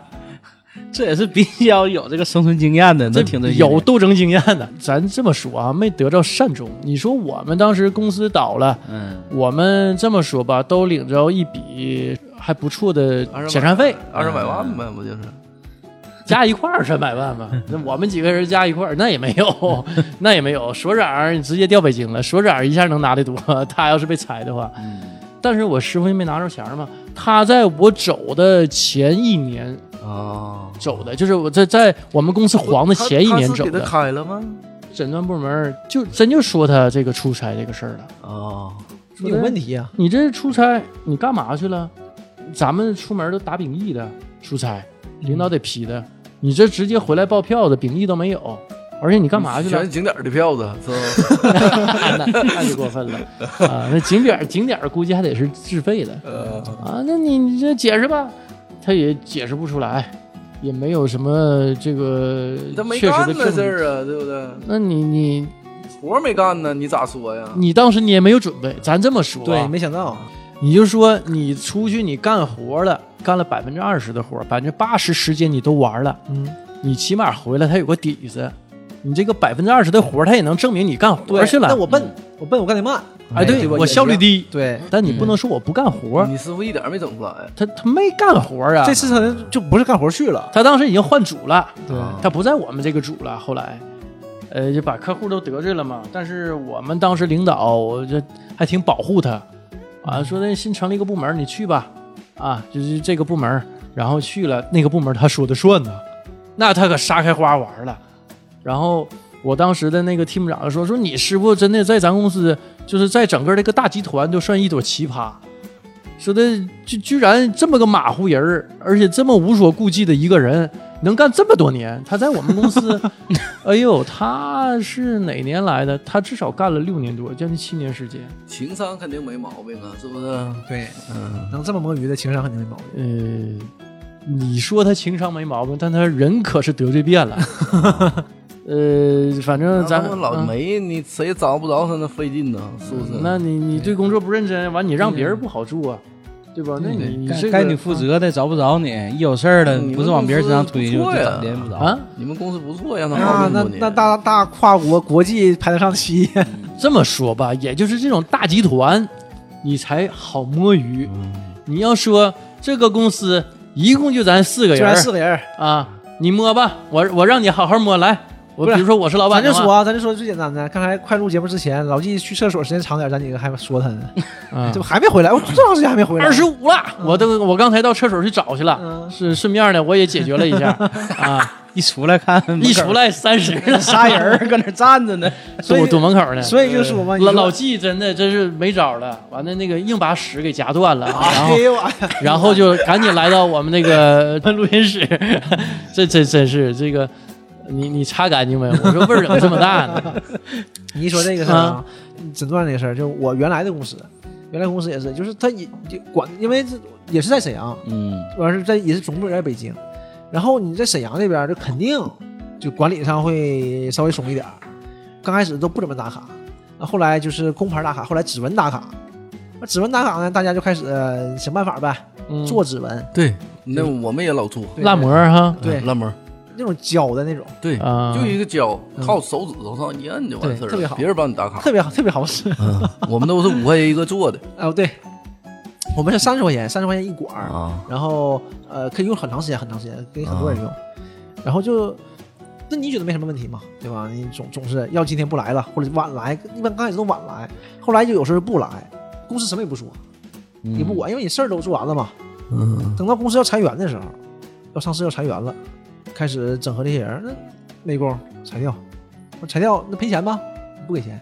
Speaker 2: 这也是比较有这个生存经验的，
Speaker 1: 这
Speaker 2: 能听得进
Speaker 1: 有斗争经验的，咱这么说啊，没得着善终。你说我们当时公司倒了，
Speaker 2: 嗯，
Speaker 1: 我们这么说吧，都领着一笔还不错的遣散费，
Speaker 4: 二十百万呗，不就是？
Speaker 1: 加一块儿三百万吧，那我们几个人加一块儿，那也没有，那也没有。所长直接调北京了，所长一下能拿得多，他要是被裁的话。但是我师傅就没拿着钱嘛，他在我走的前一年
Speaker 4: 啊，
Speaker 1: 走的，就是我在在我们公司黄的前一年走
Speaker 4: 他是给他
Speaker 1: 的。
Speaker 4: 开了吗？
Speaker 1: 诊断部门就真就说他这个出差这个事儿了。
Speaker 4: 啊，
Speaker 3: 你有问题呀、
Speaker 1: 你这出差你干嘛去了？咱们出门都打秉义的出差，领导得批的。你这直接回来报票的，秉义都没有，而且你干嘛去了
Speaker 4: 全？是景点的票子是吧？
Speaker 1: 那那就过分了啊！那景点景点估计还得是自费的
Speaker 4: 呃，
Speaker 1: 啊。那你你这解释吧，他也解释不出来，也没有什么这个
Speaker 4: 他没
Speaker 1: 确实
Speaker 4: 干那事
Speaker 1: 的证据。
Speaker 4: 儿啊，对不对？
Speaker 1: 那你你
Speaker 4: 活没干呢，你咋说呀？
Speaker 1: 你当时你也没有准备，咱这么说啊，
Speaker 3: 对，没想到，
Speaker 1: 你就说你出去你干活了，干了百分之二十的活，百分之八十时间你都玩了，
Speaker 3: 嗯，
Speaker 1: 你起码回来他有个底子，你这个百分之二十的活，他也能证明你干活
Speaker 3: 对，
Speaker 1: 去了。
Speaker 3: 那我笨，我笨，我干得慢，
Speaker 1: 哎，对我效率低，
Speaker 3: 对，
Speaker 1: 但你不能说我不干活，
Speaker 4: 你师傅一点儿没整出来，
Speaker 1: 他他没干活啊。
Speaker 3: 这次他就不是干活去了，
Speaker 1: 他当时已经换组了，
Speaker 3: 对
Speaker 4: 啊
Speaker 1: 他不在我们这个组了。后来，呃，就把客户都得罪了嘛。但是我们当时领导我这还挺保护他，啊，说那新成立一个部门，你去吧，啊，就是这个部门，然后去了那个部门，他说的算呢，那他可杀开花玩了。然后我当时的那个 team 长说说你师傅真的在咱公司，就是在整个这个大集团都算一朵奇葩。说的居居然这么个马虎人，而且这么无所顾忌的一个人，能干这么多年。他在我们公司，哎呦，他是哪年来的？他至少干了六年多，将近七年时间。
Speaker 4: 情商肯定没毛病啊，是不是？
Speaker 3: 对，
Speaker 4: 嗯，
Speaker 3: 能这么摸鱼的情商肯定没毛病。
Speaker 1: 呃，你说他情商没毛病，但他人可是得罪遍了。呃，反正咱
Speaker 4: 咱们老
Speaker 1: 嗯
Speaker 4: 没你谁也找不着他那费劲呢，是不是？
Speaker 1: 那你你对工作不认真，完你让别人不好做啊，对吧？那你
Speaker 2: 该该你负责的找不着你，一有事儿了
Speaker 4: 嗯
Speaker 2: 不是往别人身上推，就就
Speaker 4: 你们公司不错呀
Speaker 2: 找别人不着。
Speaker 1: 啊？
Speaker 4: 你们公司不错，让他
Speaker 3: 啊
Speaker 4: 好，这么多年
Speaker 3: 那那大大跨国国际排得上企业，
Speaker 1: 这么说吧，也就是这种大集团，你才好摸鱼。你要说这个公司一共就咱四个人就
Speaker 3: 咱四个人，
Speaker 1: 啊，你摸吧，我我让你好好摸来。我比如说我是老板，
Speaker 3: 咱就说啊，咱就说最简单的，刚才快录节目之前，老纪去厕所时间长点，咱几个还说他呢，
Speaker 1: 啊
Speaker 3: 这不还没回来？我这长时间还没回来，
Speaker 1: 二十五了，我都我刚才到厕所去找去了，
Speaker 3: 嗯
Speaker 1: 是顺便呢我也解决了一下 啊，
Speaker 2: 一出来看，
Speaker 1: 一出来三十了，
Speaker 2: 仨人搁那站着呢，
Speaker 3: 所以
Speaker 1: 堵堵门口呢。
Speaker 3: 所以就说嘛，
Speaker 1: 老老纪真的真是没招了，完了那个硬把屎给夹断了，然后
Speaker 3: 哎呦我呀，
Speaker 1: 然后就赶紧来到我们那个录音室，这这真是这个，你你擦干净没？我说味儿怎么这么大呢？
Speaker 3: 你一说这个事儿啊，诊断这个事儿，就我原来的公司，原来公司也是，就是他也也管，因为这也是在沈阳，
Speaker 2: 嗯，
Speaker 3: 完事在也是总部也在北京，然后你在沈阳这边就肯定就管理上会稍微松一点儿，刚开始都不怎么打卡，那后来就是工牌打卡，后来指纹打卡，那指纹打卡呢，大家就开始呃想办法呗，
Speaker 1: 嗯
Speaker 3: 做指纹，
Speaker 4: 对，那我们也老做。
Speaker 3: 对。
Speaker 1: 蜡膜哈，
Speaker 3: 对。
Speaker 4: 嗯烂膜，
Speaker 3: 那种胶的那种，
Speaker 4: 对，
Speaker 1: 啊。
Speaker 4: 就一个胶
Speaker 3: 嗯
Speaker 4: 靠手指头上一摁就完事儿
Speaker 3: 特别好。
Speaker 4: 别人帮你打卡。
Speaker 3: 特别好，特别好使。
Speaker 4: 嗯，我们都是五块钱一个做的。
Speaker 3: 哦，对，我们是三十块钱，三十块钱一管儿，
Speaker 4: 啊，
Speaker 3: 然后呃可以用很长时间，很长时间，给很多人用。然后就那你觉得没什么问题嘛，对吧？你总总是要今天不来了，或者晚来，一般刚开始都晚来，后来就有时候不来，公司什么也不说，也不管，因为你事儿都做完了嘛。
Speaker 4: 嗯，
Speaker 3: 等到公司要裁员的时候，要上市要裁员了，开始整合这些人，那美工裁掉，我裁掉那赔钱吧？不给钱。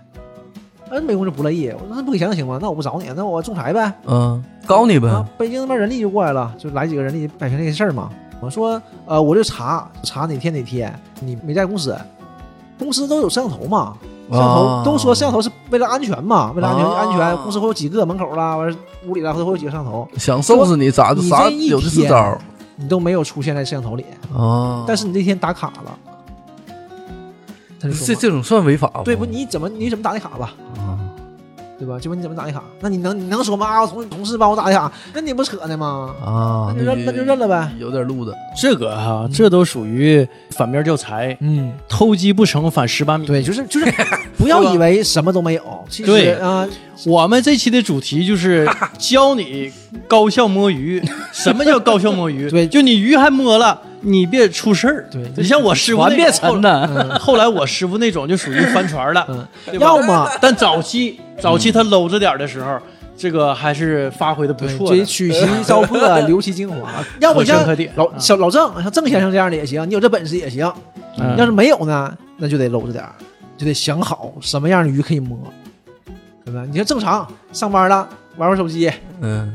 Speaker 3: 那美工就不乐意，我说那不给钱能行吗？那我不找你，那我仲裁呗。
Speaker 4: 嗯，告你呗。
Speaker 3: 啊，北京那边人力就过来了，就来几个人力摆平这些事儿嘛。我说，呃，我就查查哪天哪天你没在公司，公司都有摄像头嘛，摄像头、
Speaker 4: 啊
Speaker 3: 都说摄像头是为了安全嘛，为了安全、
Speaker 4: 啊
Speaker 3: 安全，公司会有几个门口啦，完屋里啦，会会有几个摄像头，
Speaker 4: 想收拾你咋
Speaker 3: 你
Speaker 4: 咋有的是招儿
Speaker 3: 你都没有出现在摄像头里，
Speaker 4: 啊。
Speaker 3: 但是你那天打卡了，他就说
Speaker 4: 这这种算违法不？
Speaker 3: 对不？你怎么你怎么打的卡吧？
Speaker 4: 啊
Speaker 3: 对吧？就问你怎么打的卡，那你能你能说吗？啊，我同同事帮我打的卡，那你不扯呢吗？
Speaker 4: 啊，
Speaker 3: 那就认那就认了呗。
Speaker 4: 有点路子。
Speaker 1: 这个哈、这都属于反面教材，
Speaker 3: 嗯，
Speaker 1: 偷鸡不成反蚀把米。
Speaker 3: 对，就是就是，不要以为什么都没有，其实啊，
Speaker 1: 我们这期的主题就是 教你高效摸鱼。什么叫高效摸鱼？
Speaker 3: 对
Speaker 1: 就你鱼还摸了，你别出事儿。
Speaker 3: 对
Speaker 1: 你像我师傅
Speaker 2: 船别
Speaker 1: 那种
Speaker 2: 沉呐。
Speaker 3: 嗯
Speaker 1: 后来我师傅那种就属于翻船了，
Speaker 3: 嗯，要么
Speaker 1: 但早期早期他搂着点儿的时候，这个还是发挥的不错的。
Speaker 3: 这取其糟粕，留其精华。要不像老
Speaker 1: 啊
Speaker 3: 小老郑，像郑先生这样的也行，你有这本事也行。
Speaker 1: 嗯
Speaker 3: 要是没有呢，那就得搂着点，就得想好什么样的鱼可以摸，对吧？你看正常上班了，玩玩手机，
Speaker 4: 嗯，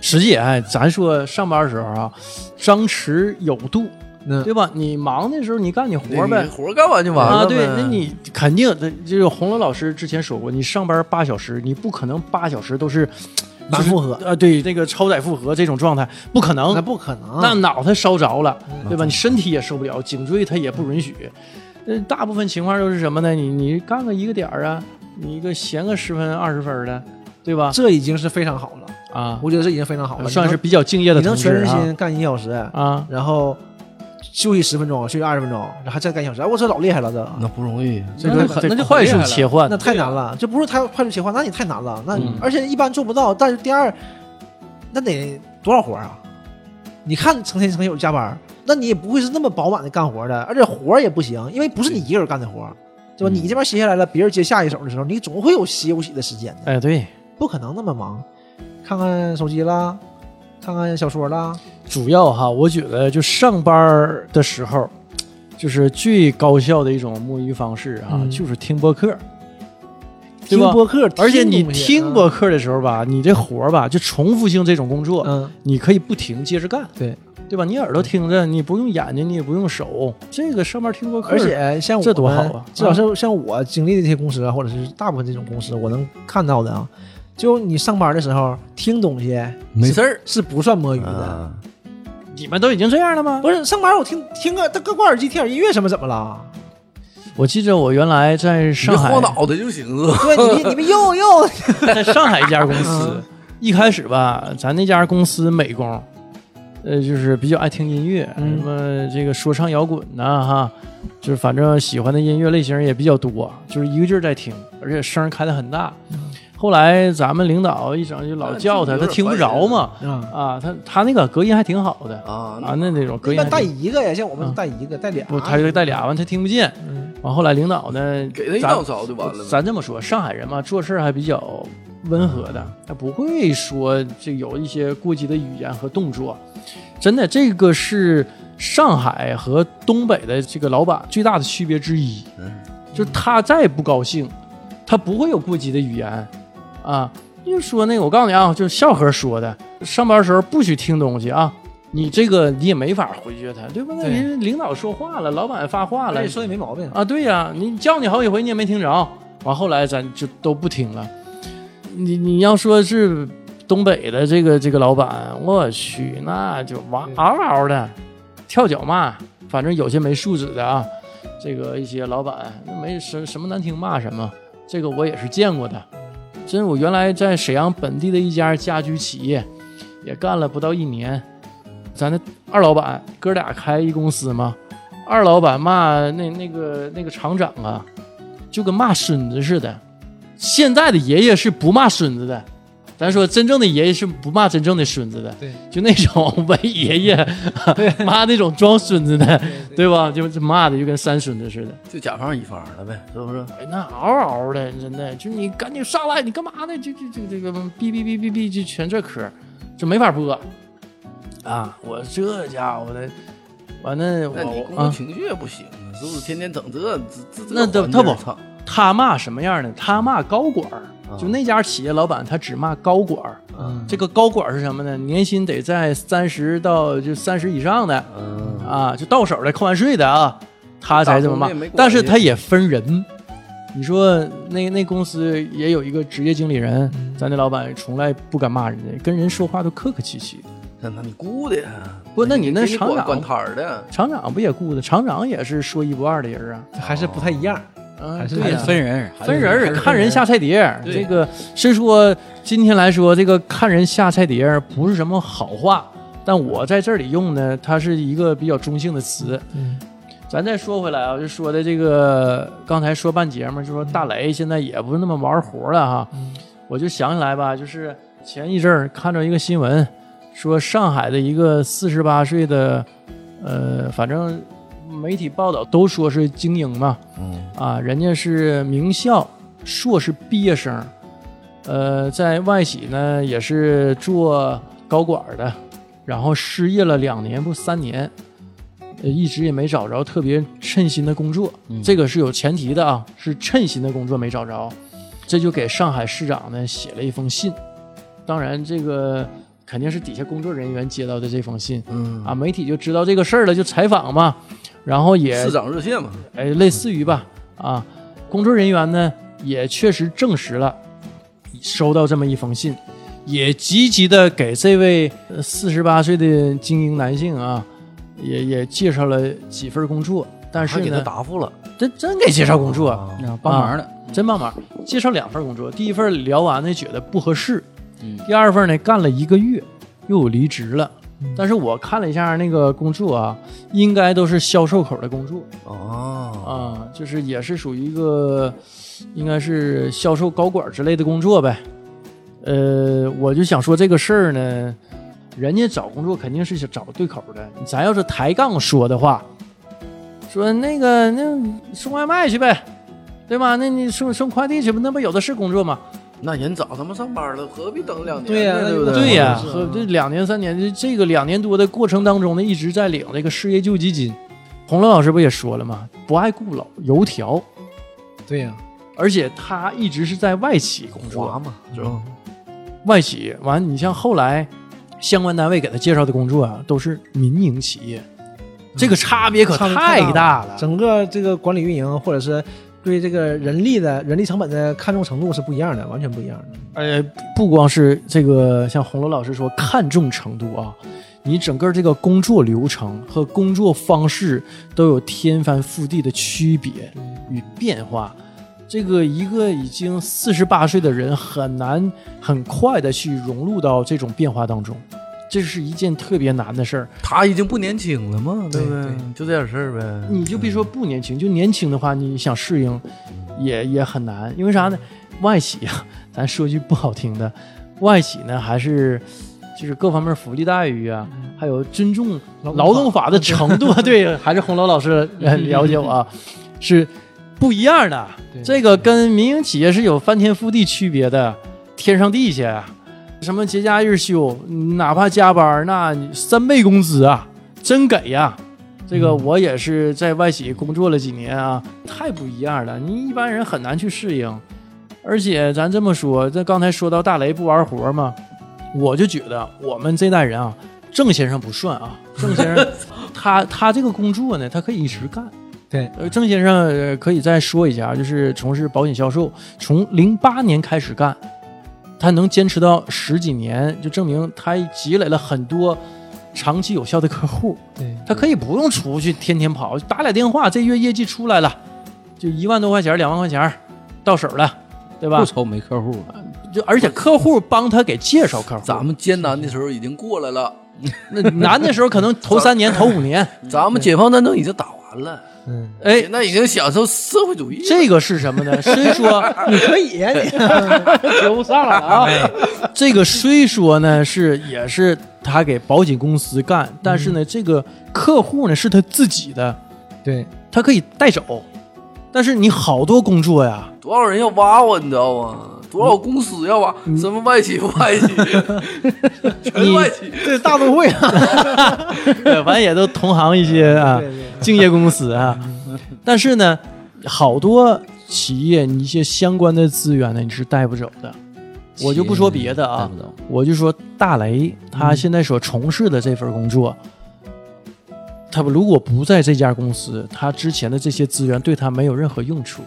Speaker 1: 实际哎，咱说上班的时候啊，张弛有度，
Speaker 3: 嗯，
Speaker 1: 对吧？你忙的时候你干你活呗
Speaker 4: 你。活干完就完了
Speaker 1: 啊，对，那你肯定，这就是洪楼老师之前说过，你上班八小时，你不可能八小时都是
Speaker 3: 满负荷，
Speaker 1: 啊，对，那个超载负荷这种状态不可能
Speaker 3: 那，不可能。
Speaker 1: 那脑袋烧着了，
Speaker 3: 嗯
Speaker 1: 对吧？你身体也受不了，颈椎它也不允许。那，大部分情况都是什么呢？你你干个一个点儿啊，你一个闲个十分二十分的，对吧？
Speaker 3: 这已经是非常好了，
Speaker 1: 啊，
Speaker 3: 我觉得这已经非常好了，
Speaker 1: 算是比较敬业的
Speaker 3: 能你能全身心干一小时，
Speaker 1: 啊。
Speaker 3: 然后休息十分钟，休息二十分钟，然后再干一小时，哎，我这老厉害了，这。
Speaker 4: 那不容易。
Speaker 1: 这个
Speaker 2: 那很那就
Speaker 1: 快速切换。
Speaker 3: 那，太难了，这不是太快速切换，那你太难了，那、
Speaker 1: 嗯。
Speaker 3: 而且一般做不到。但是第二，那得多少活啊？你看成天成天有加班，那你也不会是那么饱满的干活的，而且活也不行，因为不是你一个人干的活儿，对吧？
Speaker 1: 嗯。
Speaker 3: 你这边歇下来了，别人接下一手的时候，你总会有休息的时间的，
Speaker 1: 哎，对，
Speaker 3: 不可能那么忙。看看手机啦，看看小说啦，
Speaker 1: 主要哈，我觉得就上班的时候，就是最高效的一种摸鱼方式啊，
Speaker 3: 嗯。
Speaker 1: 就是听播客，
Speaker 3: 听播客，
Speaker 1: 而且你听播，客的时候吧，你这活儿吧，就重复性这种工作，
Speaker 3: 嗯，
Speaker 1: 你可以不停接着干，
Speaker 3: 对
Speaker 1: 对吧？你耳朵听着，你不用眼睛，你也不用手，这个上班听播客，
Speaker 3: 而且像我
Speaker 1: 这多好啊
Speaker 3: 至少是像我经历的这些公司啊，或者是大部分这种公司，我能看到的啊，就你上班的时候听东西
Speaker 4: 没事儿
Speaker 3: 是不算摸鱼的。
Speaker 4: 啊，
Speaker 1: 你们都已经这样了吗？
Speaker 3: 不是上班我听听个戴个挂耳机听点音乐什么怎么了？
Speaker 1: 我记着我原来在上海
Speaker 4: 别晃脑袋就行了。
Speaker 3: 对，你们你们又 又
Speaker 1: 在上海一家公司
Speaker 3: 嗯，
Speaker 1: 一开始吧，咱那家公司美工，呃，就是比较爱听音乐，
Speaker 3: 嗯
Speaker 1: 什么这个说唱摇滚呐、哈，就是反正喜欢的音乐类型也比较多，就是一个劲儿在听，而且声儿开的很大。
Speaker 3: 嗯
Speaker 1: 后来咱们领导一整就老叫他，他听不着嘛，
Speaker 3: 啊，
Speaker 1: 啊，他他那个隔音还挺好的
Speaker 4: 啊
Speaker 1: 啊，那那种隔音。那带
Speaker 3: 一个呀，像我们
Speaker 1: 嗯
Speaker 3: 带一个带俩，
Speaker 1: 不，他就带俩，完他听不见。
Speaker 3: 嗯
Speaker 1: 完后来领导呢，
Speaker 4: 给他一
Speaker 1: 咱
Speaker 4: 道勺就完了。
Speaker 1: 咱这么说，上海人嘛，做事还比较温和的，他不会说这有一些过激的语言和动作。真的，这个是上海和东北的这个老板最大的区别之一。
Speaker 4: 嗯，
Speaker 1: 就是他再不高兴，他不会有过激的语言啊。就说那个，我告诉你啊，就是笑呵说的，上班时候不许听东西啊。你这个你也没法回绝他，对吧？那
Speaker 3: 对
Speaker 1: 人领导说话了，老板发话了
Speaker 3: 而且，说也没毛病。
Speaker 1: 啊，对呀、你叫你好几回你也没听着，完后来咱就都不听了。你你要说是东北的这个这个老板，我去，那就哇嗷嗷的跳脚骂，反正有些没素质的啊，这个一些老板没什什么难听骂什么，这个我也是见过的。真，我原来在沈阳本地的一家家居企业也干了不到一年，咱那二老板哥俩开一公司嘛，二老板骂那那个那个厂长啊，就跟骂孙子似的。现在的爷爷是不骂孙子的，咱说真正的爷爷是不骂真正的孙子的，
Speaker 3: 对，
Speaker 1: 就那种伪爷爷骂那种装孙子的，对吧？就是骂的就跟三孙子似的。
Speaker 4: 就甲方乙方了呗，是不是？
Speaker 1: 哎，那嗷嗷的，真的，就你赶紧上来，你干嘛呢？就就就这个哔哔哔哔哔，就全这嗑，就没法播啊！我这家伙的，完了
Speaker 4: 那你
Speaker 1: 我啊，
Speaker 4: 工作情绪也不行，是不是？天天整这这这这
Speaker 1: 那
Speaker 4: 他
Speaker 1: 他不，他骂什么样的？他骂高管就那家企业老板，他只骂高管儿。
Speaker 3: 嗯
Speaker 1: 这个高管儿是什么呢？年薪得在三十到就三十以上的
Speaker 4: 嗯，
Speaker 1: 啊，就到手的扣完税的啊，他才这么骂。但是他也分人。你说那那公司也有一个职业经理人，
Speaker 4: 嗯
Speaker 1: 咱那老板从来不敢骂人家，跟人说话都客客气气的。
Speaker 4: 那那你雇的呀？
Speaker 1: 不那你那厂长
Speaker 4: 管管摊儿的，
Speaker 1: 厂长不也雇的？厂长也是说一不二的人啊。
Speaker 3: 还是不太一样。
Speaker 1: 嗯，
Speaker 3: 还是
Speaker 1: 对呀。
Speaker 2: 还是分人，
Speaker 1: 分人看人下菜碟这个是说今天来说，这个看人下菜碟不是什么好话，但我在这里用呢，它是一个比较中性的词。
Speaker 3: 嗯，
Speaker 1: 咱再说回来啊，就说的这个刚才说半节目，就说大雷现在也不是那么玩活了哈，
Speaker 3: 嗯。
Speaker 1: 我就想起来吧，就是前一阵儿看着一个新闻，说上海的一个四十八岁的，呃，反正媒体报道都说是精英嘛，
Speaker 4: 嗯，
Speaker 1: 啊，人家是名校硕士毕业生，呃，在外企呢也是做高管的，然后失业了两年不三年，呃，一直也没找着特别称心的工作，这个是有前提的啊，是称心的工作没找着，这就给上海市长呢写了一封信，当然这个肯定是底下工作人员接到的这封信。
Speaker 4: 嗯。
Speaker 1: 啊，媒体就知道这个事儿了，就采访嘛，然后也
Speaker 4: 市长热线嘛，
Speaker 1: 哎，类似于吧，啊，工作人员呢也确实证实了收到这么一封信，也积极的给这位四十八岁的精英男性啊，也也介绍了几份工作，但是
Speaker 4: 还给他，答复了，
Speaker 1: 真真给介绍工作，
Speaker 4: 啊
Speaker 2: 啊帮忙的，
Speaker 1: 真帮忙，介绍两份工作，第一份聊完呢觉得不合适，
Speaker 2: 嗯
Speaker 1: 第二份呢干了一个月又离职了。但是我看了一下那个工作啊，应该都是销售口的工作，
Speaker 4: 哦，
Speaker 1: 啊，就是也是属于一个，应该是销售高管之类的工作呗。呃，我就想说这个事儿呢，人家找工作肯定是想找对口的。咱要是抬杠说的话，说那个那送外卖去呗，对吧？那你送送快递去吧，那不有的是工作吗？
Speaker 4: 那人早他妈上班了，何必等两年呢？
Speaker 3: 对呀
Speaker 4: 对不
Speaker 3: 那
Speaker 1: 对呀、这两年三年，这这个两年多的过程当中呢，一直在领这个失业救济金。洪乐老师不也说了吗？不爱顾老油条。
Speaker 3: 对呀，
Speaker 1: 而且他一直是在外企工作，
Speaker 4: 嘛，是吧？
Speaker 1: 外企完，你像后来相关单位给他介绍的工作啊，都是民营企业，这个差别可太
Speaker 3: 大
Speaker 1: 大了。
Speaker 3: 整个这个管理运营或者是对这个人力的人力成本的看重程度是不一样的，完全不一样的。
Speaker 1: 呃，不光是这个，像红罗老师说看重程度啊，你整个这个工作流程和工作方式都有天翻覆地的区别与变化。这个一个已经四十八岁的人很难很快的去融入到这种变化当中，这是一件特别难的事儿。
Speaker 4: 他已经不年轻了嘛，对不
Speaker 3: 对
Speaker 4: 对？就这点事儿呗。
Speaker 1: 你就别说不年轻，就年轻的话，你想适应也也很难，因为啥呢？外企啊，咱说句不好听的，外企呢还是就是各方面福利待遇啊，还有尊重劳动法的程度，对，还是洪楼老师呃了解我啊，是不一样的。这个跟民营企业是有翻天覆地区别的，天上地下。什么节假日休，哪怕加班，那三倍工资啊，真给呀！这个我也是在外企工作了几年啊，太不一样了，你一般人很难去适应。而且咱这么说，这刚才说到大雷不玩活嘛，我就觉得我们这代人啊，郑先生不算啊，郑先生他他这个工作呢，他可以一直干。
Speaker 3: 对，
Speaker 1: 呃，郑先生呃可以再说一下，就是从事保险销售，从零八年开始干，他能坚持到十几年，就证明他积累了很多长期有效的客户。
Speaker 3: 对，
Speaker 1: 他可以不用出去天天跑，打俩电话，这月业绩出来了，就一万多块钱、两万块钱到手了，对吧？
Speaker 2: 不？愁没客户，
Speaker 1: 就而且客户帮他给介绍客户，
Speaker 4: 咱们艰难的时候已经过来了，
Speaker 1: 那 难的时候可能头三年、头五年，
Speaker 4: 咱们解放战争已经打完了，
Speaker 3: 嗯，
Speaker 1: 哎，
Speaker 4: 那已经享受社会主义了。
Speaker 1: 这个是什么呢？虽说
Speaker 3: 你可以呀，你
Speaker 1: 接不上了啊，这个虽说呢是也是他给保险公司干，但是呢，这个客户呢是他自己的，
Speaker 3: 对，
Speaker 1: 他可以带走。但是你好多工作呀，
Speaker 4: 多少人要挖我，你知道吗？多少公司要挖？什么外企外企，全是外企。
Speaker 3: 这大都会啊，
Speaker 1: 反正也都同行一些啊，
Speaker 3: 对对
Speaker 1: 敬业公司啊。但是呢，好多企业你一些相关的资源呢，你是带不走的。我就不说别的啊我就说大雷他现在所从事的这份工作，他如果不在这家公司，他之前的这些资源对他没有任何用处，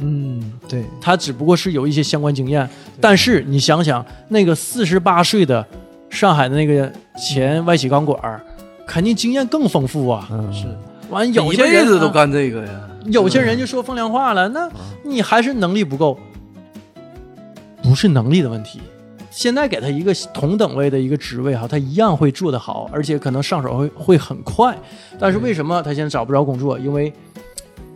Speaker 3: 嗯，对，
Speaker 1: 他只不过是有一些相关经验。但是你想想，那个四十八岁的上海的那个前外企钢管儿，肯定经验更丰富啊。
Speaker 2: 嗯
Speaker 3: 是
Speaker 1: 完有些人啊
Speaker 4: 辈子都干这个呀。
Speaker 1: 有些人就说风凉话了，那你还是能力不够，不是能力的问题。现在给他一个同等位的一个职位哈，他一样会做得好，而且可能上手会会很快。但是为什么他现在找不着工作？因为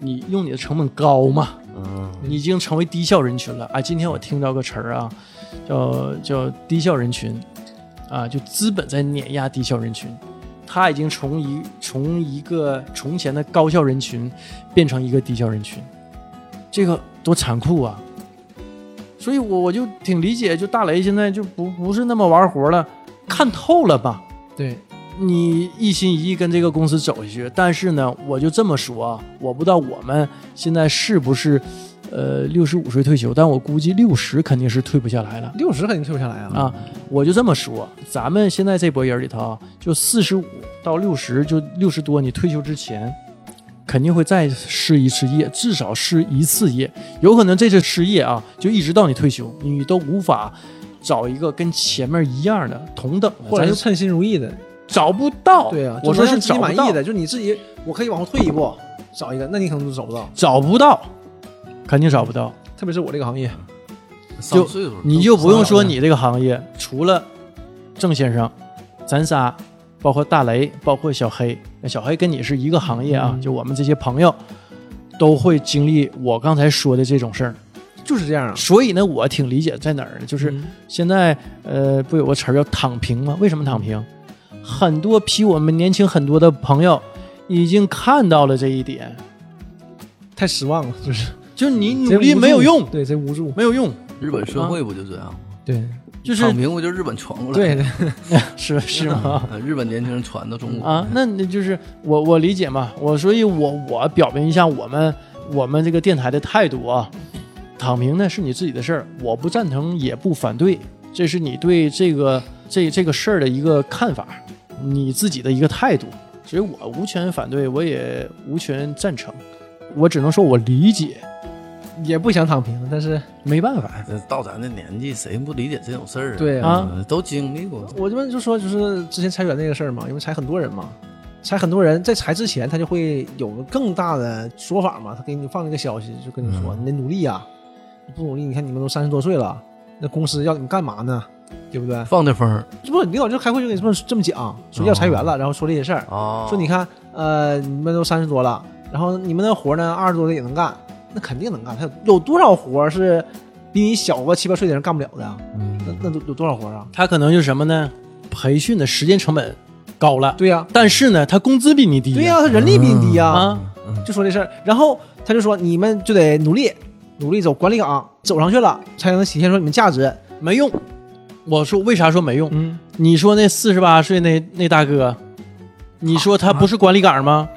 Speaker 1: 你用你的成本高嘛，
Speaker 2: 嗯，
Speaker 1: 你已经成为低效人群了啊！今天我听到个词儿啊，叫叫低效人群啊，就资本在碾压低效人群，他已经从一从一个从前的高效人群变成一个低效人群，这个多残酷啊！所以我我就挺理解，就大雷现在就不不是那么玩活了，看透了吧？
Speaker 3: 对，
Speaker 1: 你一心一意跟这个公司走下去，但是呢，我就这么说啊，我不知道我们现在是不是，呃，六十五岁退休，但我估计六十肯定是退不下来了
Speaker 3: 六十肯定退不下来啊。
Speaker 1: 啊。我就这么说，咱们现在这波人里头啊，就四十五到六十，就六十多，你退休之前。肯定会再失一次业，至少失一次业，有可能这次失业啊，就一直到你退休，你都无法找一个跟前面一样的同等
Speaker 3: 或者是称心如意的，
Speaker 1: 找不到。
Speaker 3: 对啊，
Speaker 1: 我说是
Speaker 3: 就能让自己
Speaker 1: 找不到
Speaker 3: 满意的，就你自己，我可以往后退一步，找一个，那你可能都找不到。
Speaker 1: 找不到，肯定找不到。
Speaker 3: 特别是我这个行业，
Speaker 4: 上岁数
Speaker 1: 你就不用说你这个行业，除了郑先生，咱仨，包括大雷，包括小黑，那小黑跟你是一个行业啊，
Speaker 3: 嗯
Speaker 1: 就我们这些朋友都会经历我刚才说的这种事儿。
Speaker 3: 就是这样啊。
Speaker 1: 所以呢，我挺理解在哪儿呢？就是
Speaker 3: 嗯
Speaker 1: 现在呃，不有个词儿叫躺平吗？为什么躺平？很多比我们年轻很多的朋友已经看到了这一点，
Speaker 3: 太失望了，就是
Speaker 1: 就是
Speaker 3: 你
Speaker 1: 努力没有用，
Speaker 3: 对，贼无助，
Speaker 1: 没有用，
Speaker 4: 日本社会不就这样吗？
Speaker 3: 对
Speaker 1: 就是
Speaker 4: 躺平不就日本传过来的？
Speaker 3: 对，
Speaker 1: 是是吗？
Speaker 4: 啊 日本年轻人传到中国
Speaker 1: 啊，那那就是我我理解嘛，我所以我我表明一下我们我们这个电台的态度啊，躺平呢是你自己的事儿，我不赞成也不反对，这是你对这个这这个事儿的一个看法，你自己的一个态度，所以我无权反对，我也无权赞成，我只能说我理解，
Speaker 3: 也不想躺平，但是
Speaker 1: 没办法
Speaker 4: 这到咱这年纪，谁不理解这种事儿啊？
Speaker 3: 对
Speaker 1: 啊，
Speaker 4: 嗯都经历过。
Speaker 3: 我这边就说，就是之前裁员那个事儿嘛，因为裁很多人嘛，裁很多人，在裁之前他就会有个更大的说法嘛，他给你放那个消息，就跟你说，你得努力呀、你不努力，你看你们都三十多岁了，那公司要你们干嘛呢？对不对？
Speaker 4: 放的风
Speaker 3: 这不领导就开会就给这么这么讲，说要裁员了，然后说这些事儿，
Speaker 4: 啊，
Speaker 3: 说你看，呃，你们都三十多了，然后你们那活呢，二十多的也能干，那肯定能干。他有有多少活是比你小个七八岁的人干不了的嗯？那那都有多少活啊？
Speaker 1: 他可能就是什么呢？培训的时间成本高了，
Speaker 3: 对呀、
Speaker 1: 但是呢，他工资比你低呀，
Speaker 3: 对呀、他人力比你低呀、
Speaker 1: 啊，
Speaker 3: 就说这事儿，然后他就说你们就得努力，努力走管理岗，走上去了才能体现出你们价值。
Speaker 1: 没用。我说为啥说没用？
Speaker 3: 嗯，
Speaker 1: 你说那四十八岁那那大哥，你说他不是管理岗吗？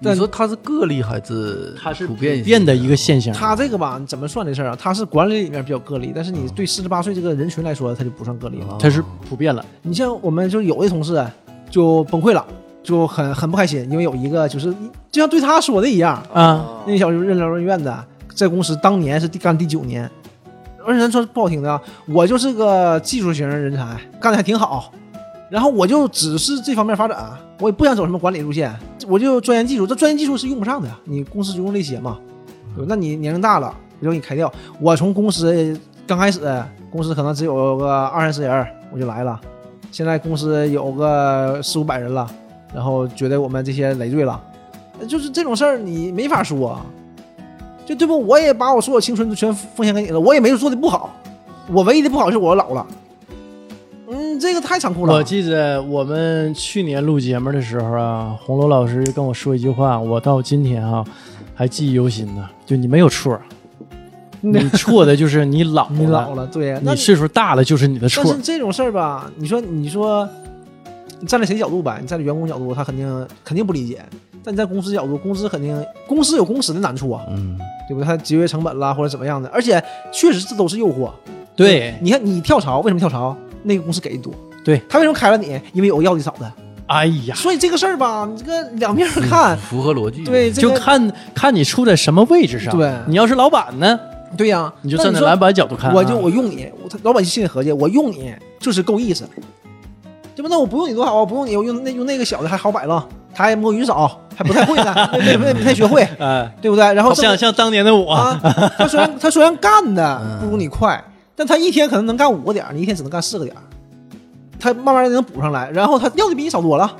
Speaker 4: 你说他是个例还是
Speaker 1: 他是
Speaker 4: 普遍
Speaker 1: 变的一个现象。
Speaker 3: 他这个吧，怎么算这事儿啊？他是管理里面比较个例，但是你对四十八岁这个人群来说，他就不算个例了。
Speaker 1: 他是普遍了，
Speaker 3: 你像我们就有的同事就崩溃了，就很很不开心，因为有一个就是就像对他说的一样，
Speaker 1: 啊，
Speaker 3: 那小子就任劳任怨的，在公司当年是第干第九年，而且咱说不好听的啊，我就是个技术型人才，干的还挺好，然后我就只是这方面发展，我也不想走什么管理路线，我就钻研技术，这钻研技术是用不上的，你公司就用这些嘛？那你年龄大了，我就给你开掉。我从公司刚开始，公司可能只有个二三十人，我就来了，现在公司有个四五百人了，然后觉得我们这些累赘了，就是这种事儿你没法说。就对不？我也把我所有青春都全奉献给你了，我也没有做的不好，我唯一的不好是我老了。嗯，这个太残酷了。
Speaker 1: 我记得我们去年录节目的时候啊，红楼老师跟我说一句话，我到今天啊还记忆犹新呢。就你没有错，你错的就是你老
Speaker 3: 你老了，对
Speaker 1: 你岁数大了就是你的错
Speaker 3: 但是。这种事儿吧，你说你说，你站在谁角度吧？你站在员工角度，他肯定肯定不理解；但你在公司角度，公司肯定公司有公司的难处啊，
Speaker 4: 嗯，
Speaker 3: 对不对？他节约成本啦，或者怎么样的，而且确实这都是诱惑。
Speaker 1: 对，
Speaker 3: 你看你跳槽，为什么跳槽？那个公司给的多，
Speaker 1: 对
Speaker 3: 他为什么开了你？因为有要的少的。
Speaker 1: 哎呀，
Speaker 3: 所以这个事儿吧，你这个两面儿看，
Speaker 4: 符合逻辑。
Speaker 3: 对，这
Speaker 1: 就看看你处在什么位置上。
Speaker 3: 对
Speaker 1: 你要是老板呢，
Speaker 3: 对呀，
Speaker 1: 你就站在老板角度看啊。
Speaker 3: 我就我用你，老板心里合计，我用你就是够意思，对吧？那我不用你多好啊，不用你，我用那用那个小的还好摆了，他还摸鱼少，还不太会呢，没没没没太学会，
Speaker 1: 哎，
Speaker 3: 对不对？然后
Speaker 1: 像像当年的我，
Speaker 3: 啊，他虽然他虽然干的
Speaker 4: 嗯
Speaker 3: 不如你快，但他一天可能能干五个点儿，你一天只能干四个点儿，他慢慢的能补上来，然后他要的比你少多了，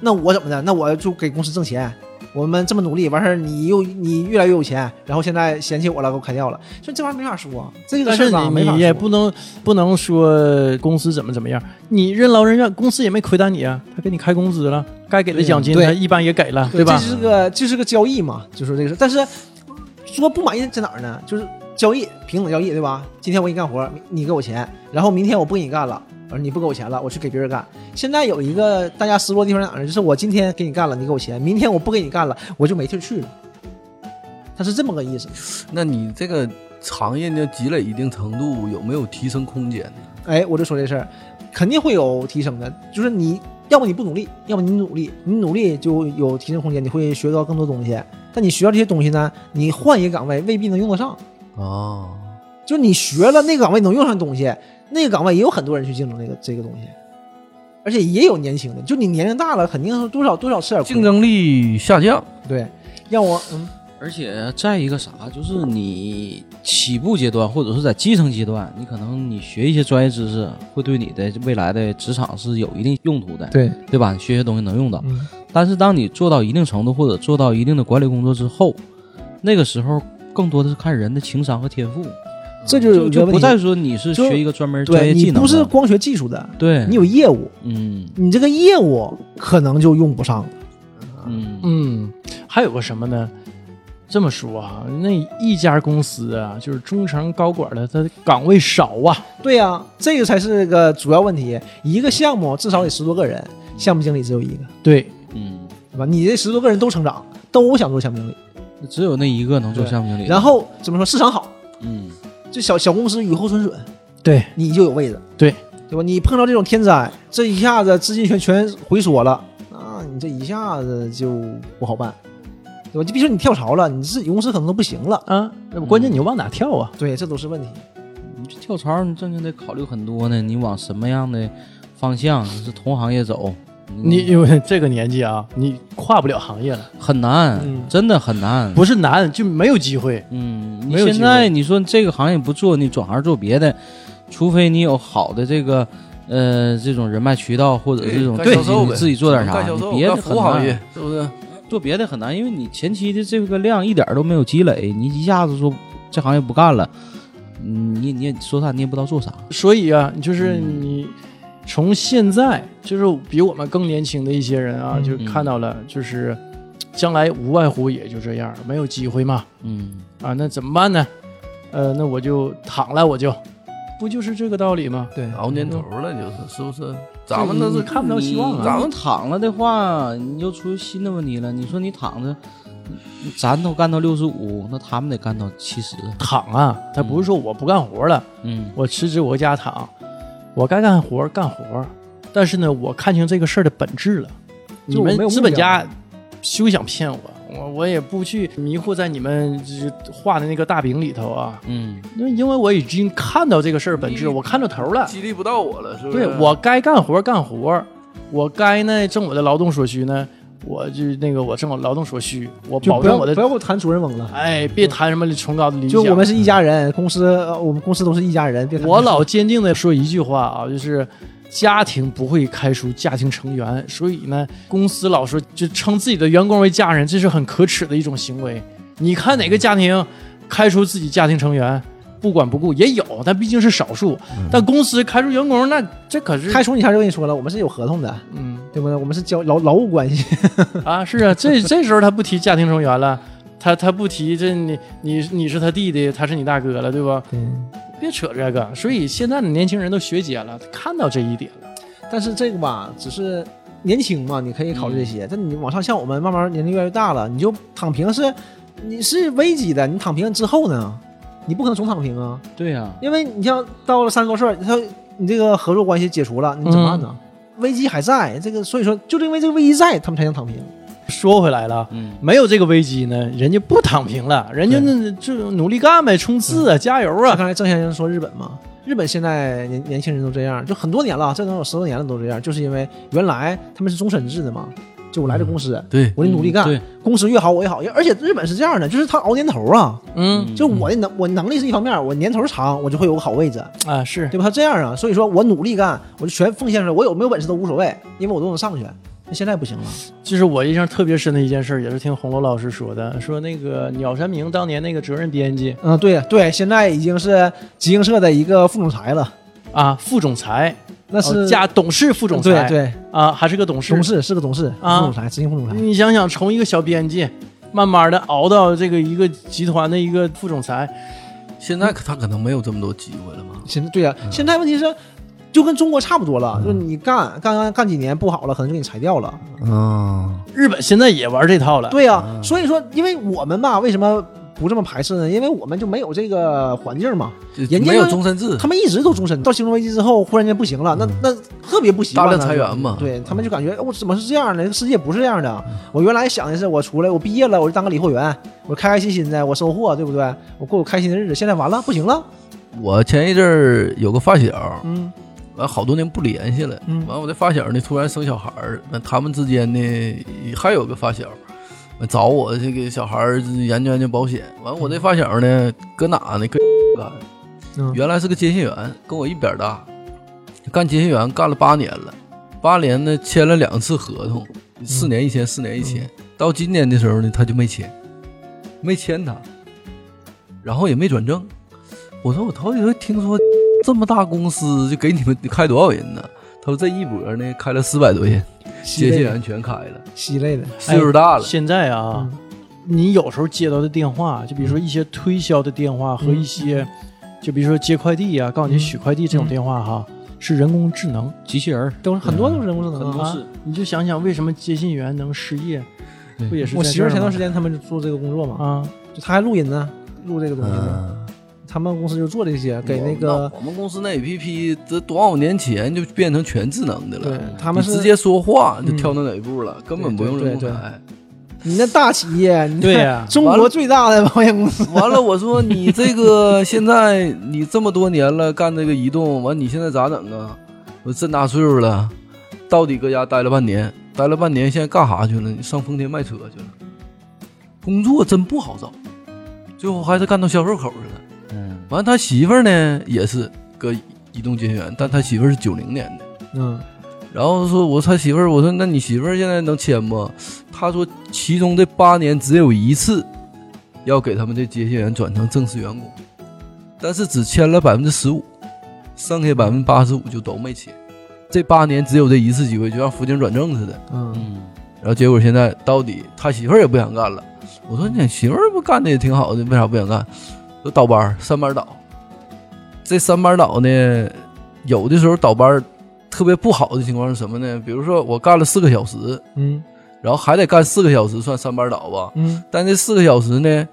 Speaker 3: 那我怎么的？那我就给公司挣钱。我们这么努力，完事儿你又你越来越有钱，然后现在嫌弃我了，给我开掉了，所以这玩意儿没法说，这个事儿，没法
Speaker 1: 你你也不能不能说公司怎么怎么样，你任劳任怨，公司也没亏待你啊，他给你开工资了，该给的奖金
Speaker 3: 对
Speaker 1: 他一般也给了，对吧
Speaker 3: 这？是个这是个交易嘛，就说这个事。但是说不满意在哪儿呢？就是交易平等交易，对吧？今天我给你干活，你给我钱，然后明天我不给你干了，而你不给我钱了，我去给别人干。现在有一个大家失落的地方在哪儿呢？就是我今天给你干了，你给我钱，明天我不给你干了，我就没地儿去了。他是这么个意思。
Speaker 4: 那你这个行业呢，积累一定程度，有没有提升空间呢？
Speaker 3: 哎，我就说这事儿，肯定会有提升的。就是你要么你不努力，要么你努力，你努力就有提升空间，你会学到更多东西。但你学到这些东西呢，你换一个岗位未必能用得上。
Speaker 4: 哦，
Speaker 3: 就是你学了那个岗位能用上的东西，那个岗位也有很多人去竞争这个这个东西，而且也有年轻的。就你年龄大了，肯定多少多少吃点亏
Speaker 4: 竞。争力下降。
Speaker 3: 对，让我嗯，
Speaker 2: 而且再一个啥，就是你起步阶段或者是在基层阶段，你可能你学一些专业知识，会对你的未来的职场是有一定用途的，
Speaker 3: 对，
Speaker 2: 对吧？你学些东西能用到。
Speaker 3: 嗯，
Speaker 2: 但是当你做到一定程度或者做到一定的管理工作之后，那个时候更多的是看人的情商和天赋，
Speaker 3: 这就有
Speaker 2: 就就不再说你是学一个专门专业技能的。
Speaker 3: 你不是光学技术的，
Speaker 2: 对。
Speaker 3: 你有业务，
Speaker 2: 嗯。
Speaker 3: 你这个业务可能就用不上了。
Speaker 2: 嗯。
Speaker 1: 嗯，还有个什么呢？这么说啊，那一家公司啊，就是中层高管的，他岗位少啊。
Speaker 3: 对呀、这个才是个主要问题。一个项目至少得十多个人，项目经理只有一个，
Speaker 1: 对，
Speaker 2: 嗯，
Speaker 3: 对吧？你这十多个人都成长，都想做项目经理，
Speaker 2: 只有那一个能做项目经理，
Speaker 3: 然后怎么说市场好，
Speaker 2: 嗯
Speaker 3: 这小小公司雨后春笋，
Speaker 1: 对，
Speaker 3: 你就有位置，
Speaker 1: 对
Speaker 3: 对吧？你碰到这种天灾，这一下子资金全全回缩了那，你这一下子就不好办，对吧？就比如说你跳槽了，你自己公司可能都不行了，
Speaker 1: 啊，那不关键你往哪跳啊？
Speaker 3: 对，这都是问题。
Speaker 2: 你这跳槽，你正经得考虑很多呢。你往什么样的方向？你是同行业走，
Speaker 1: 你因为这个年纪啊，你跨不了行业了，
Speaker 2: 很难，
Speaker 3: 嗯
Speaker 2: 真的很难。
Speaker 1: 不是难就没有机会。
Speaker 2: 嗯，你
Speaker 1: 没有机
Speaker 2: 现在你说这个行业不做，你转行做别的，除非你有好的这个呃这种人脉渠道或者这种
Speaker 4: 干销售呗
Speaker 2: 你自己做点啥，
Speaker 4: 干销售，
Speaker 2: 你别的
Speaker 4: 干服
Speaker 2: 很难
Speaker 4: 务行业，是不是？
Speaker 2: 做别的很难，因为你前期的这个量一点都没有积累，你一下子说这行业不干了，嗯你你也说啥你也不知道做啥。
Speaker 1: 所以啊，就是
Speaker 2: 嗯
Speaker 1: 你从现在，就是比我们更年轻的一些人啊，
Speaker 3: 嗯
Speaker 1: 就看到了，就是将来无外乎也就这样，没有机会嘛。
Speaker 2: 嗯，
Speaker 1: 啊，那怎么办呢？呃，那我就躺了，我就，不就是这个道理吗？
Speaker 3: 对，
Speaker 4: 熬年头了，就是是不是？咱们都是
Speaker 1: 看不到希望啊
Speaker 2: 咱们躺了的话，你又出新的问题了。你说你躺着，咱都干到六十五，那他们得干到七十。
Speaker 1: 躺啊，他不是说我不干活了，
Speaker 2: 嗯
Speaker 1: 我辞职我搁家躺，我该干活干活，但是呢，我看清这个事儿的本质了。你们资本家休想骗我，我我也不去迷糊在你们画的那个大饼里头啊。
Speaker 2: 嗯
Speaker 1: 那因为我已经看到这个事儿本质，我看到头了。
Speaker 4: 激励不到我了，是不是？
Speaker 1: 对我该干活干活，我该呢挣我的劳动所需呢，我就那个我挣我劳动所需，我保证我的
Speaker 3: 不要给我谈主人翁了。
Speaker 1: 哎，别谈什么崇高的理想。
Speaker 3: 就我们是一家人，公司呃我们公司都是一家人。别
Speaker 1: 我老坚定的说一句话啊，就是家庭不会开除家庭成员，所以呢，公司老说就称自己的员工为家人，这是很可耻的一种行为。你看哪个家庭开除自己家庭成员？不管不顾，也有，但毕竟是少数。但公司开除员工，那这可是
Speaker 3: 开除你一下就跟你说了，我们是有合同的，
Speaker 1: 嗯
Speaker 3: 对不对？我们是交劳 劳务关系。
Speaker 1: 啊，是啊，这 这时候他不提家庭成员了，他他不提这你你你是他弟弟，他是你大哥了，对吧？别扯这个。所以现在的年轻人都学姐了，看到这一点了。
Speaker 3: 但是这个吧，只是年轻嘛，你可以考虑这
Speaker 1: 嗯
Speaker 3: 些。但你往上像我们慢慢年龄越来越大了，你就躺平是你是危机的。你躺平之后呢，你不可能总躺平啊，
Speaker 2: 对呀、
Speaker 3: 因为你像到了三十多岁，他你这个合作关系解除了，你怎么办呢？
Speaker 1: 嗯
Speaker 3: 危机还在，这个所以说就是因为这个危机在，他们才能躺平。
Speaker 1: 说回来了，
Speaker 2: 嗯，
Speaker 1: 没有这个危机呢，人家不躺平了，人家那就努力干呗，冲刺啊，加油啊！
Speaker 3: 刚才郑先生说日本嘛，日本现在年年轻人都这样，就很多年了，这能有十多年了都这样，就是因为原来他们是终身制的嘛，就我来这公司，
Speaker 4: 对，
Speaker 3: 我得努力干，
Speaker 2: 对，
Speaker 3: 公司越好我越好，而且日本是这样的，就是他熬年头啊，
Speaker 1: 嗯。
Speaker 3: 就我的能我能力是一方面，我年头长，我就会有个好位置，
Speaker 1: 啊，是。
Speaker 3: 对吧？他这样啊，所以说我努力干，我就全奉献出来，我有没有本事都无所谓，因为我都能上去。那现在不行了，
Speaker 1: 就是我印象特别深的一件事，也是听红楼老师说的，说那个鸟山明当年那个责任编辑。
Speaker 3: 嗯，对对，现在已经是集英社的一个副总裁了，
Speaker 1: 啊，副总裁，
Speaker 3: 那是、
Speaker 1: 哦加董事副总裁，
Speaker 3: 对对，
Speaker 1: 啊，还是个董事。
Speaker 3: 董事是个董事，
Speaker 1: 啊
Speaker 3: 副总裁，执行副总裁。
Speaker 1: 你想想，从一个小编辑，慢慢的熬到这个一个集团的一个副总裁，
Speaker 4: 现在可他可能没有这么多机会了嘛。
Speaker 3: 现在对呀、
Speaker 1: 嗯
Speaker 3: 现在问题是就跟中国差不多了，就是你干干干干几年不好了，可能就给你裁掉了。
Speaker 4: 嗯，
Speaker 1: 日本现在也玩这套了。
Speaker 3: 对呀、所以说，因为我们吧，为什么不这么排斥呢？因为我们就没有这个环境嘛。人家
Speaker 4: 没有终身制，
Speaker 3: 他们一直都终身，到金融危机之后，忽然间不行了，那那特别不习惯
Speaker 4: 大
Speaker 3: 了。
Speaker 4: 量裁员嘛
Speaker 3: 对他们就感觉我、怎么是这样的？这个世界不是这样的。我原来想的是，我出来我毕业了，我就当个理货员，我开开心心的，我收获，对不对？我过我开心的日子。现在完了，不行了。
Speaker 4: 我前一阵儿有个发小，
Speaker 3: 嗯
Speaker 4: 完好多年不联系了，
Speaker 3: 嗯
Speaker 4: 完我这发小呢突然生小孩儿，那他们之间呢还有个发小，完找我这个小孩儿研究研究保险，完我这发小呢搁哪呢？搁 干，
Speaker 3: 嗯。
Speaker 4: 原来是个接线员，跟我一边大，干接线员干了八年了，八年呢签了两次合同，四年一签，四年一签，到今年的时候呢他就没签，没签他，然后也没转正。我说我头一回听说 这么大公司就给你们开多少人呢？他说这一波呢开了四百多人，接线员全开了，
Speaker 3: 稀累的。
Speaker 4: 岁数大了，
Speaker 1: 现在啊，你有时候接到的电话，就比如说一些推销的电话和一些，就比如说接快递啊，告诉你取快递这种电话哈，是人工智能。
Speaker 2: 机器人
Speaker 3: 都是很多都是人工智能啊，
Speaker 1: 啊，你就想想为什么接信员能失业，不也是
Speaker 3: 我媳妇前段时
Speaker 1: 间
Speaker 3: 间他们就做这个工作嘛，
Speaker 1: 啊？
Speaker 3: 就她还录音呢，录这个东西呢。
Speaker 4: 嗯。
Speaker 3: 他们公司就做这些，给那个
Speaker 4: 我们公司那 A P P，这多少年前就变成全智能的
Speaker 3: 对
Speaker 4: 了，
Speaker 3: 他们是
Speaker 4: 直接说话就
Speaker 3: 嗯
Speaker 4: 跳到哪一步了，根本不用人工
Speaker 3: 对对
Speaker 4: 裁。
Speaker 3: 你那大企业，你
Speaker 1: 对呀
Speaker 3: 中国最大的保险公司，
Speaker 4: 完了，我说你这个现在你这么多年了干这个移动，完你现在咋整啊？我这么大岁数了，到底搁家待了半年，待了半年，现在干啥去了？你上丰田卖车去了，工作真不好找，最后还是干到销售口去了。
Speaker 2: 嗯，
Speaker 4: 完，他媳妇儿呢也是个移动接线员，但他媳妇儿是九零年的。
Speaker 3: 嗯，
Speaker 4: 然后说，我他媳妇儿，我说那你媳妇儿现在能签不？他说其中这八年只有一次要给他们这接线员转成正式员工，但是只签了百分之十五，剩下百分之八十五就都没签。这八年只有这一次机会，就像辅警转正似的。
Speaker 3: 嗯，
Speaker 2: 嗯，
Speaker 4: 然后结果现在到底他媳妇儿也不想干了。我说你媳妇儿不干的也挺好的，为啥不想干？说倒班三班倒。这三班倒呢，有的时候倒班特别不好的情况是什么呢？比如说我干了四个小时，
Speaker 3: 嗯
Speaker 4: 然后还得干四个小时算三班倒吧。
Speaker 3: 嗯
Speaker 4: 但这四个小时呢，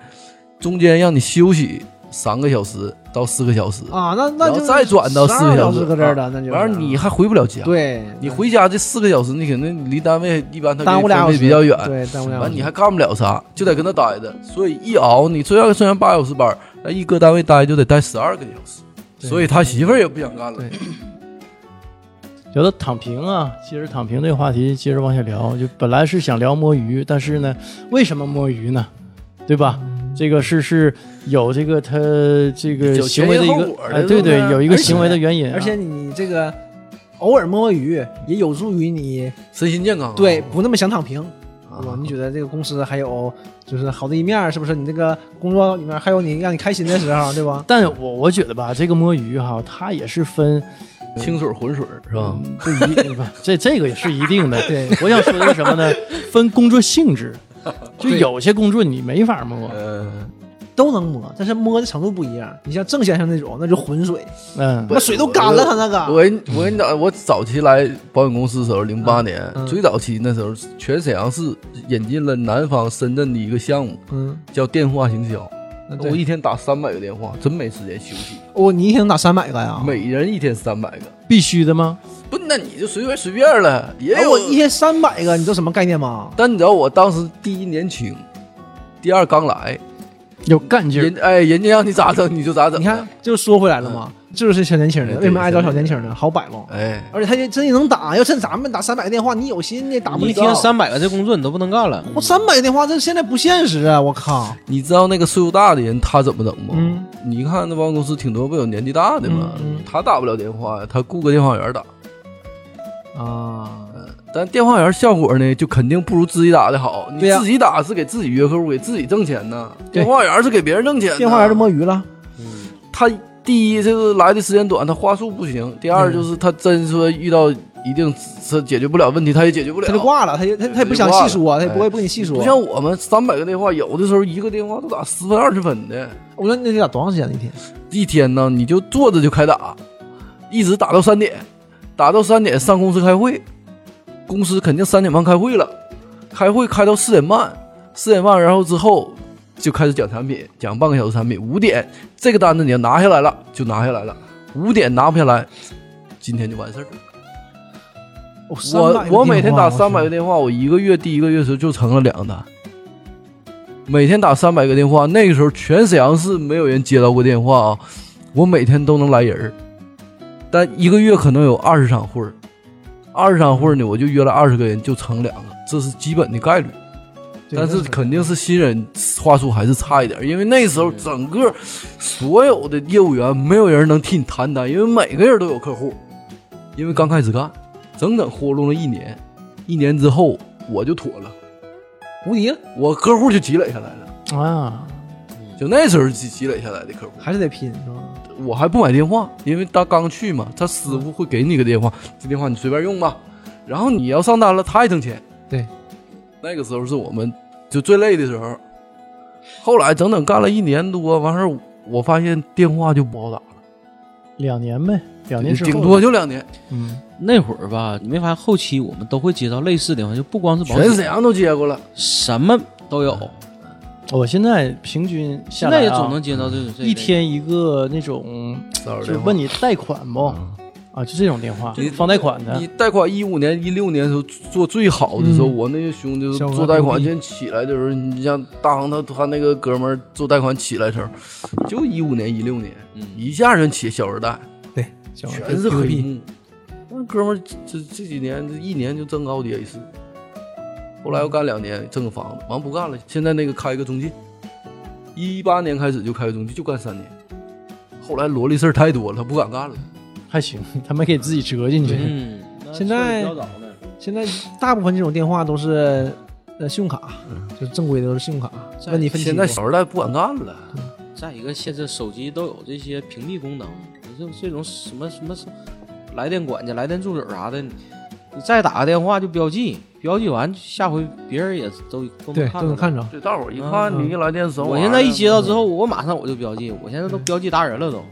Speaker 4: 中间让你休息三个小时到四个小时，
Speaker 3: 啊，那那就
Speaker 4: 然后再转到四个小时
Speaker 3: 时搁这儿了，那就
Speaker 4: 完了你还回不了家。
Speaker 3: 对
Speaker 4: 你回家这四个小时，你肯定离单位一般他
Speaker 3: 耽误俩小时
Speaker 4: 比较远，
Speaker 3: 对，耽误俩。
Speaker 4: 完你还干不了啥，就得跟他待着。所以一熬，你虽然虽然八小时班，但一搁单位待就得待十二个小时。所以他媳妇儿也不想干了
Speaker 3: 对。
Speaker 1: 聊到躺平啊，接着躺平这个话题接着往下聊。就本来是想聊摸鱼，但是呢，为什么摸鱼呢？对吧？这个是是有这个他这个
Speaker 4: 有
Speaker 1: 行为的一个哎，对对，有一个行为的原因啊、
Speaker 3: 而且你这个偶尔摸摸鱼，也有助于你
Speaker 4: 身心健康啊。
Speaker 3: 对不那么想躺平。对吧？你觉得这个公司还有就是好的一面，是不是？你这个工作里面还有你让你开心的时候，对吧？
Speaker 1: 但我我觉得吧，这个摸鱼哈，它也是分
Speaker 4: 清水浑水是吧？
Speaker 1: 不一不这这个也是一定的。
Speaker 3: 对，
Speaker 1: 我想说的是什么呢？分工作性质，就有些工作你没法摸。
Speaker 4: 嗯，
Speaker 3: 都能摸，但是摸的程度不一样。你像郑先生那种，那就浑水，
Speaker 1: 嗯，
Speaker 3: 那水都干了，他那个。
Speaker 4: 我跟我跟你讲，我早期来保险公司的时候，零八年、
Speaker 3: 嗯
Speaker 4: 最早期那时候，全沈阳市引进了南方深圳的一个项目，
Speaker 3: 嗯，
Speaker 4: 叫电话行销。我一天打三百个电话，真没时间休息。
Speaker 3: 我你一天能打三百个呀？
Speaker 4: 每人一天三百个，
Speaker 1: 必须的吗？
Speaker 4: 不，那你就随便随便了。也有
Speaker 3: 哎我一天三百个，你知道什么概念吗？
Speaker 4: 但你知道我当时第一年轻，第二刚来，
Speaker 1: 有干劲儿。
Speaker 4: 人哎，人家让你咋整你就咋整。
Speaker 3: 你看，，就说回来了嘛，这就是小年轻的，
Speaker 4: 哎对
Speaker 3: 为什么爱找小年轻呢？好摆弄，
Speaker 4: 哎，
Speaker 3: 而且他也真能打。要趁咱们打三百个电话，你有心你打不
Speaker 2: 一天三百个这工作你都不能干了。
Speaker 3: 我三百个电话，这现在不现实啊！我靠，
Speaker 4: 你知道那个岁数大的人他怎么整吗？
Speaker 3: 嗯
Speaker 4: 你看那帮公司挺多不有年纪大的吗？
Speaker 3: 嗯嗯
Speaker 4: 他打不了电话呀，他雇个电话员打。
Speaker 3: 啊，
Speaker 4: 但电话员效果呢，就肯定不如自己打的好。你自己打是给自己约客户，给自己挣钱呢。电话员是给别人挣钱。
Speaker 3: 电话员就摸鱼了。
Speaker 4: 嗯他第一就是来的时间短，他话术不行；第二就是他真说遇到一定是解决不了问题，他也解决不了。
Speaker 3: 他就挂了，他也他他也不想细说，他也不会不跟你细说。
Speaker 4: 不像我们三百个电话，有的时候一个电话都打十分二十分的。
Speaker 3: 我说那得打多长时间呢？一天？
Speaker 4: 一天呢，你就坐着就开打，一直打到三点，打到三点上公司开会，公司肯定三点半开会了，开会开到四点半，四点半然后之后就开始讲产品，讲半个小时产品，五点这个单子你要拿下来了就拿下来了，五点拿不下来，今天就完事儿。
Speaker 3: 哦
Speaker 4: 我我每天打三百个电话，我一个月第一个月的时候就成了两个单。每天打三百个电话，那个时候全沈阳市没有人接到过电话啊，我每天都能来人儿，但一个月可能有二十场会儿，二十场会呢，我就约了二十个人，就成两个，这是基本的概率。但是肯定是新人话术还是差一点，因为那时候整个所有的业务员没有人能替你谈单，因为每个人都有客户，因为刚开始干，整整活动了一年，一年之后我就妥了，
Speaker 3: 无敌了，
Speaker 4: 我客户就积累下来了，
Speaker 1: 啊，
Speaker 4: 就那时候积积累下来的客户，
Speaker 3: 还是得拼，是吧？
Speaker 4: 我还不买电话，因为他刚去嘛，他师傅会给你个电话，这电话你随便用吧，然后你要上单了，他也挣钱。
Speaker 3: 对，
Speaker 4: 那个时候是我们就最累的时候。后来整整干了一年多，完事儿我发现电话就不好打了，
Speaker 1: 两年呗，两年之后
Speaker 4: 顶多就两年，
Speaker 1: 嗯，
Speaker 2: 那会儿吧，你没发现后期我们都会接到类似的电话，就不光是保险，
Speaker 4: 全沈阳都接过了。
Speaker 2: 什么都有。
Speaker 1: 我现在平均下来、啊、
Speaker 2: 现在也总能接到这种这
Speaker 1: 一天一个那种，就问你贷款不、啊，就这种电话，
Speaker 4: 你
Speaker 1: 放贷款的。
Speaker 4: 你，贷款一五年、一六年的时候做最好的时候，
Speaker 3: 嗯。
Speaker 4: 我那些兄弟
Speaker 3: 小额
Speaker 4: 做贷款
Speaker 3: 币
Speaker 4: 先起来的时候，你像大航他他那个哥们儿做贷款起来的时候，就一五年、一六年，
Speaker 2: 嗯。
Speaker 4: 一下就起小额贷，
Speaker 3: 对，小
Speaker 4: 全是黑
Speaker 3: P2P
Speaker 4: 幕。那哥们儿这这几年这一年就挣高低一次，后来又干两年挣个房子，完不干了，现在那个开个中介，一八年开始就开个中介，就干三年，后来萝莉事儿太多了，他不敢干了。
Speaker 1: 还行，他没给自己折进去。
Speaker 2: 嗯，
Speaker 3: 现在。现在大部分这种电话都是呃信用卡，就是正规的都是信用卡，问你分期。
Speaker 4: 现在小时代不敢干了。
Speaker 2: 再一个，现在手机都有这些屏蔽功能，你就这种什么什么来电管家、来电助手啥的，你再打个电话就标记，标记完下回别人也都都能看到。
Speaker 3: 都能看着。
Speaker 4: 对，大伙儿一看
Speaker 3: 嗯
Speaker 4: 你一来电
Speaker 2: 我现在一接到之后，我马上我就标记，我现在都标记达人了都。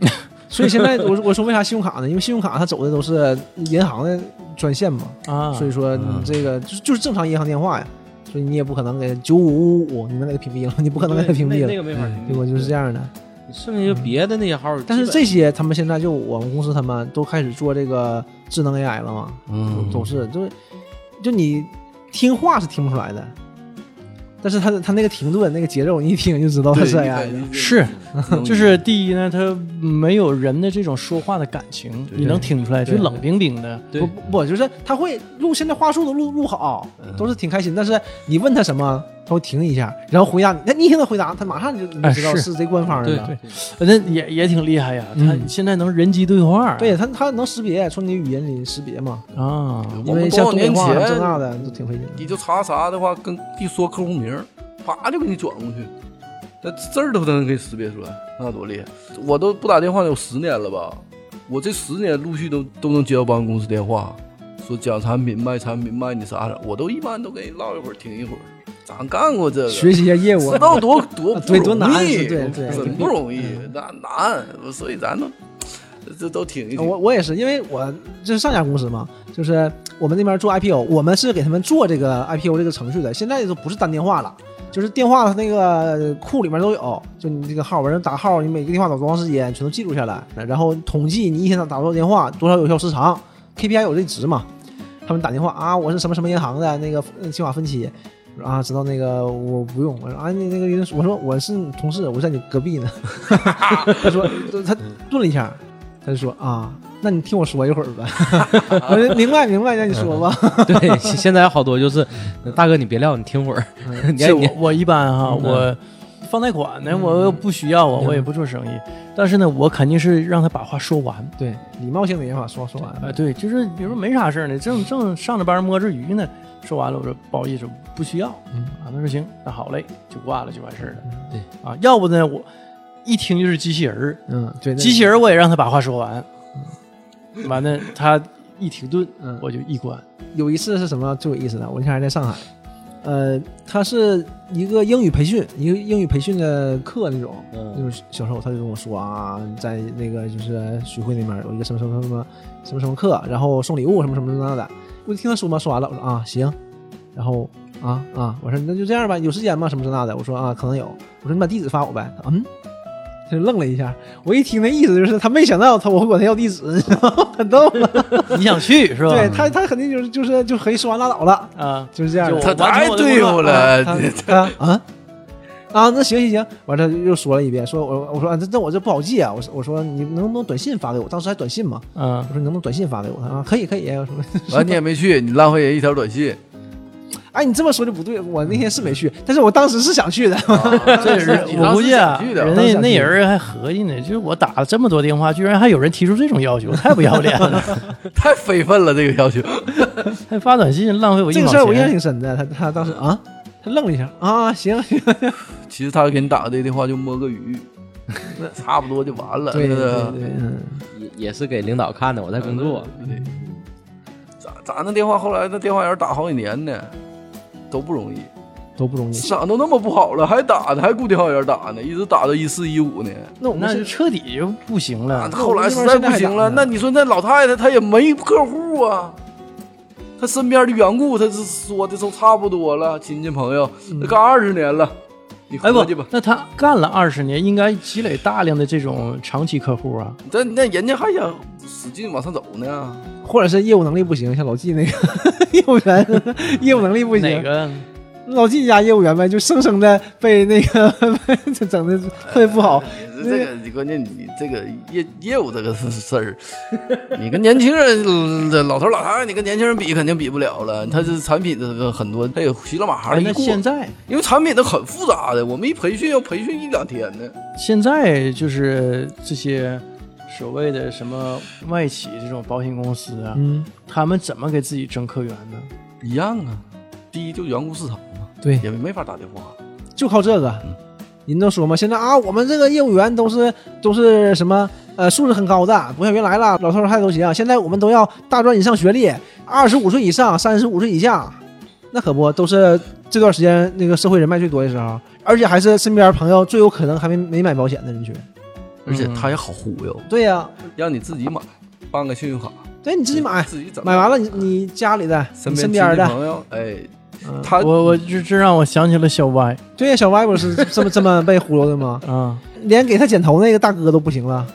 Speaker 3: 所以现在我我说为啥信用卡呢？因为信用卡它走的都是银行的专线嘛，
Speaker 1: 啊，
Speaker 3: 所以说你这个就是就是正常银行电话呀，所以你也不可能给九五五五，你能给它屏蔽了，你不可能给它屏蔽了，
Speaker 2: 那那个没法屏蔽，
Speaker 3: 对吧？就是这样的。
Speaker 2: 剩下就别的那些号，
Speaker 3: 但是这些他们现在就我们公司他们都开始做这个智能 AI 了嘛，
Speaker 4: 嗯
Speaker 3: 都是就是就你听话是听不出来的，但是他的他那个停顿那个节奏，你一听就知道他是 AI 的。
Speaker 1: 是，
Speaker 4: 嗯
Speaker 1: 就是第一呢，他没有人的这种说话的感情，你能听出来，就
Speaker 3: 对。
Speaker 1: 冷冰冰的。
Speaker 2: 对。
Speaker 3: 不不不，就是他会录，现在话术都录录好，都是挺开心。但是你问他什么，他会停一下，然后回答你。那你一听他回答，他马上就你知道是这官方的了。
Speaker 2: 对，
Speaker 1: 那也也挺厉害呀，他
Speaker 3: 嗯
Speaker 1: 现在能人机对话，
Speaker 3: 对他，他能识别，从你语音里识别嘛。
Speaker 1: 啊，
Speaker 3: 因为
Speaker 4: 我们多少年
Speaker 3: 像东北话、
Speaker 4: 前
Speaker 3: 这那的都挺费劲。
Speaker 4: 你就查啥的话，跟一说客户名，啪就给你转过去，那字儿都能给识别出来，那多厉害！我都不打电话有十年了吧？我这十年陆续都都能接到保险公司电话，说讲产品、卖产品、卖你啥的，我都一般都给人唠一会儿，停一会儿。咱干过这个，
Speaker 3: 学习一下业务
Speaker 4: 知道多 多不
Speaker 3: 对多难对对
Speaker 4: 真不容易，那难，所以咱都这都挺一挺。
Speaker 3: 我我也是，因为我这是上家公司嘛，就是我们那边做 IPO，我们是给他们做这个 IPO 这个程序的。现在都不是单电话了，就是电话它那个库里面都有，就你这个号，完了打号，你每个电话打多长时间，全都记录下来，然后统计你一天打打多少电话，多少有效时长，KPI 有这值嘛。他们打电话啊，我是什么什么银行的那个呃信用卡分期。啊，知道那个我不用。我说啊，你那个我说我是你同事，我在你隔壁呢。他说他顿了一下，他就说啊，那你听我说一会儿吧。我说明白明白，让你说吧。
Speaker 2: 对，现现在好多就是，大哥你别撂，你听会儿，
Speaker 1: 我我一般哈，
Speaker 2: 嗯
Speaker 1: 我放贷款呢，我又不需要啊，我也不做生意，但是呢，我肯定是让他把话说完。
Speaker 3: 对，礼貌性的话说说完。
Speaker 1: 啊，对，就是比如说没啥事儿呢，正正上着班摸着鱼呢，说完了，我说不好意思，不需要。
Speaker 3: 嗯
Speaker 1: 啊，他说行，那好嘞，就挂了，就完事儿了。
Speaker 2: 对
Speaker 1: 啊，要不呢，我一听就是机器人儿，
Speaker 3: 嗯，对，
Speaker 1: 机器人儿我也让他把话说完，完了他一停顿，
Speaker 3: 嗯
Speaker 1: 我就一关。
Speaker 3: 有一次是什么最有意思的？我那天还在上海，呃，他是一个英语培训，一个英语培训的课那种，那
Speaker 2: 嗯
Speaker 3: 种销售，他就跟我说啊，在那个就是徐汇那边有一个什么什么什么什么什么课，然后送礼物什么什么什么的。我就听他说嘛，说完了，我说啊行，然后啊啊，我说那就这样吧，有时间吗？什么这那的，我说啊可能有，我说你把地址发我呗，嗯。他就愣了一下，我一听那意思就是他没想到他我会管他要地址，你知道吗？很逗了。
Speaker 1: 你想去是吧？
Speaker 3: 对他，他肯定就是就是就可以说完拉倒了，
Speaker 1: 啊，
Speaker 3: 就是这样
Speaker 4: 他太对付了，
Speaker 3: 啊啊，那行行行，完了又说了一遍，说我我说啊，这这我这不好记啊，我说我说你能不能短信发给我？当时还短信嘛，
Speaker 1: 嗯
Speaker 3: 我说你能不能短信发给我？他说啊可以可以，我说
Speaker 4: 完你也没去，你浪费人一条短信。
Speaker 3: 哎你这么说就不对，我那天是没去，但是我当时是想去的，
Speaker 1: 我估计啊，
Speaker 4: 想去的
Speaker 1: 人那那人还合计呢，就是我打了这么多电话，居然还有人提出这种要求，太不要脸了，
Speaker 4: 太非分了，这个要求。
Speaker 1: 还发短信浪费我一毛
Speaker 3: 这个事儿我印象
Speaker 1: 钱。
Speaker 3: 挺深的。他他当时啊，他愣了一下啊，行行，
Speaker 4: 其实他给你打个这电话就摸个鱼，那差不多就完了。
Speaker 3: 对对
Speaker 4: 是不是
Speaker 3: 对，嗯，
Speaker 2: 也也是给领导看的，我在工作，
Speaker 4: 对，咱咱那电话后来那电话员打好几年呢，都不容易。
Speaker 3: 都不容易。
Speaker 4: 市场都那么不好了，还打呢，还固定号源打呢，一直打到一四一五呢。
Speaker 3: 那我们
Speaker 1: 那就是彻底就不行
Speaker 4: 啊
Speaker 1: 了，
Speaker 4: 后来实在不行了，那你说那老太太她也没客户啊，她身边的缘故，她是说的都差不多了，亲戚朋友，那干二十年了，你
Speaker 1: 哎不
Speaker 4: 合计吧，，
Speaker 1: 那他干了二十年，应该积累大量的这种长期客户啊。
Speaker 4: 但那人家还想使劲往上走呢。
Speaker 3: 或者是业务能力不行，像老纪那个 业务员业务能力不行，
Speaker 1: 哪个？
Speaker 3: 老纪家业务员呗，就生生的被那个 整的特别不好。
Speaker 4: 你这个，你关键你这个业业务这个事事儿，你跟年轻人、这老头老太太，你跟年轻人比肯定比不了了。他这产品这个很多，他有稀里马哈的一过，
Speaker 1: 现在
Speaker 4: 因为产品都很复杂的，我们一培训要培训一两天呢。
Speaker 1: 现在就是这些所谓的什么外企这种保险公司啊，
Speaker 3: 嗯，
Speaker 1: 他们怎么给自己争客源呢？
Speaker 4: 一样啊，第一就员工市场嘛，
Speaker 3: 对，
Speaker 4: 也没法打电话。
Speaker 3: 就靠这个。人都说嘛，现在啊，我们这个业务员都是都是什么呃素质很高的，不像原来了，老头老太太都行。现在我们都要大专以上学历，二十五岁以上，三十五岁以下，那可不都是这段时间那个社会人脉最多的时候，而且还是身边朋友最有可能还没没买保险的人群。
Speaker 4: 而且他也好忽悠，
Speaker 3: 对呀、
Speaker 4: 让你自己买，办个信用卡，
Speaker 3: 对你自己买，
Speaker 4: 自己整，
Speaker 3: 买完了你你家里的，
Speaker 4: 身
Speaker 3: 边的，
Speaker 4: 朋友，哎，
Speaker 3: 嗯
Speaker 4: 他
Speaker 1: 我我这这让我想起了小歪
Speaker 3: 对呀，小歪不是 这么这么被忽悠的吗？
Speaker 1: 啊，
Speaker 3: 连给他剪头那个大哥都不行了。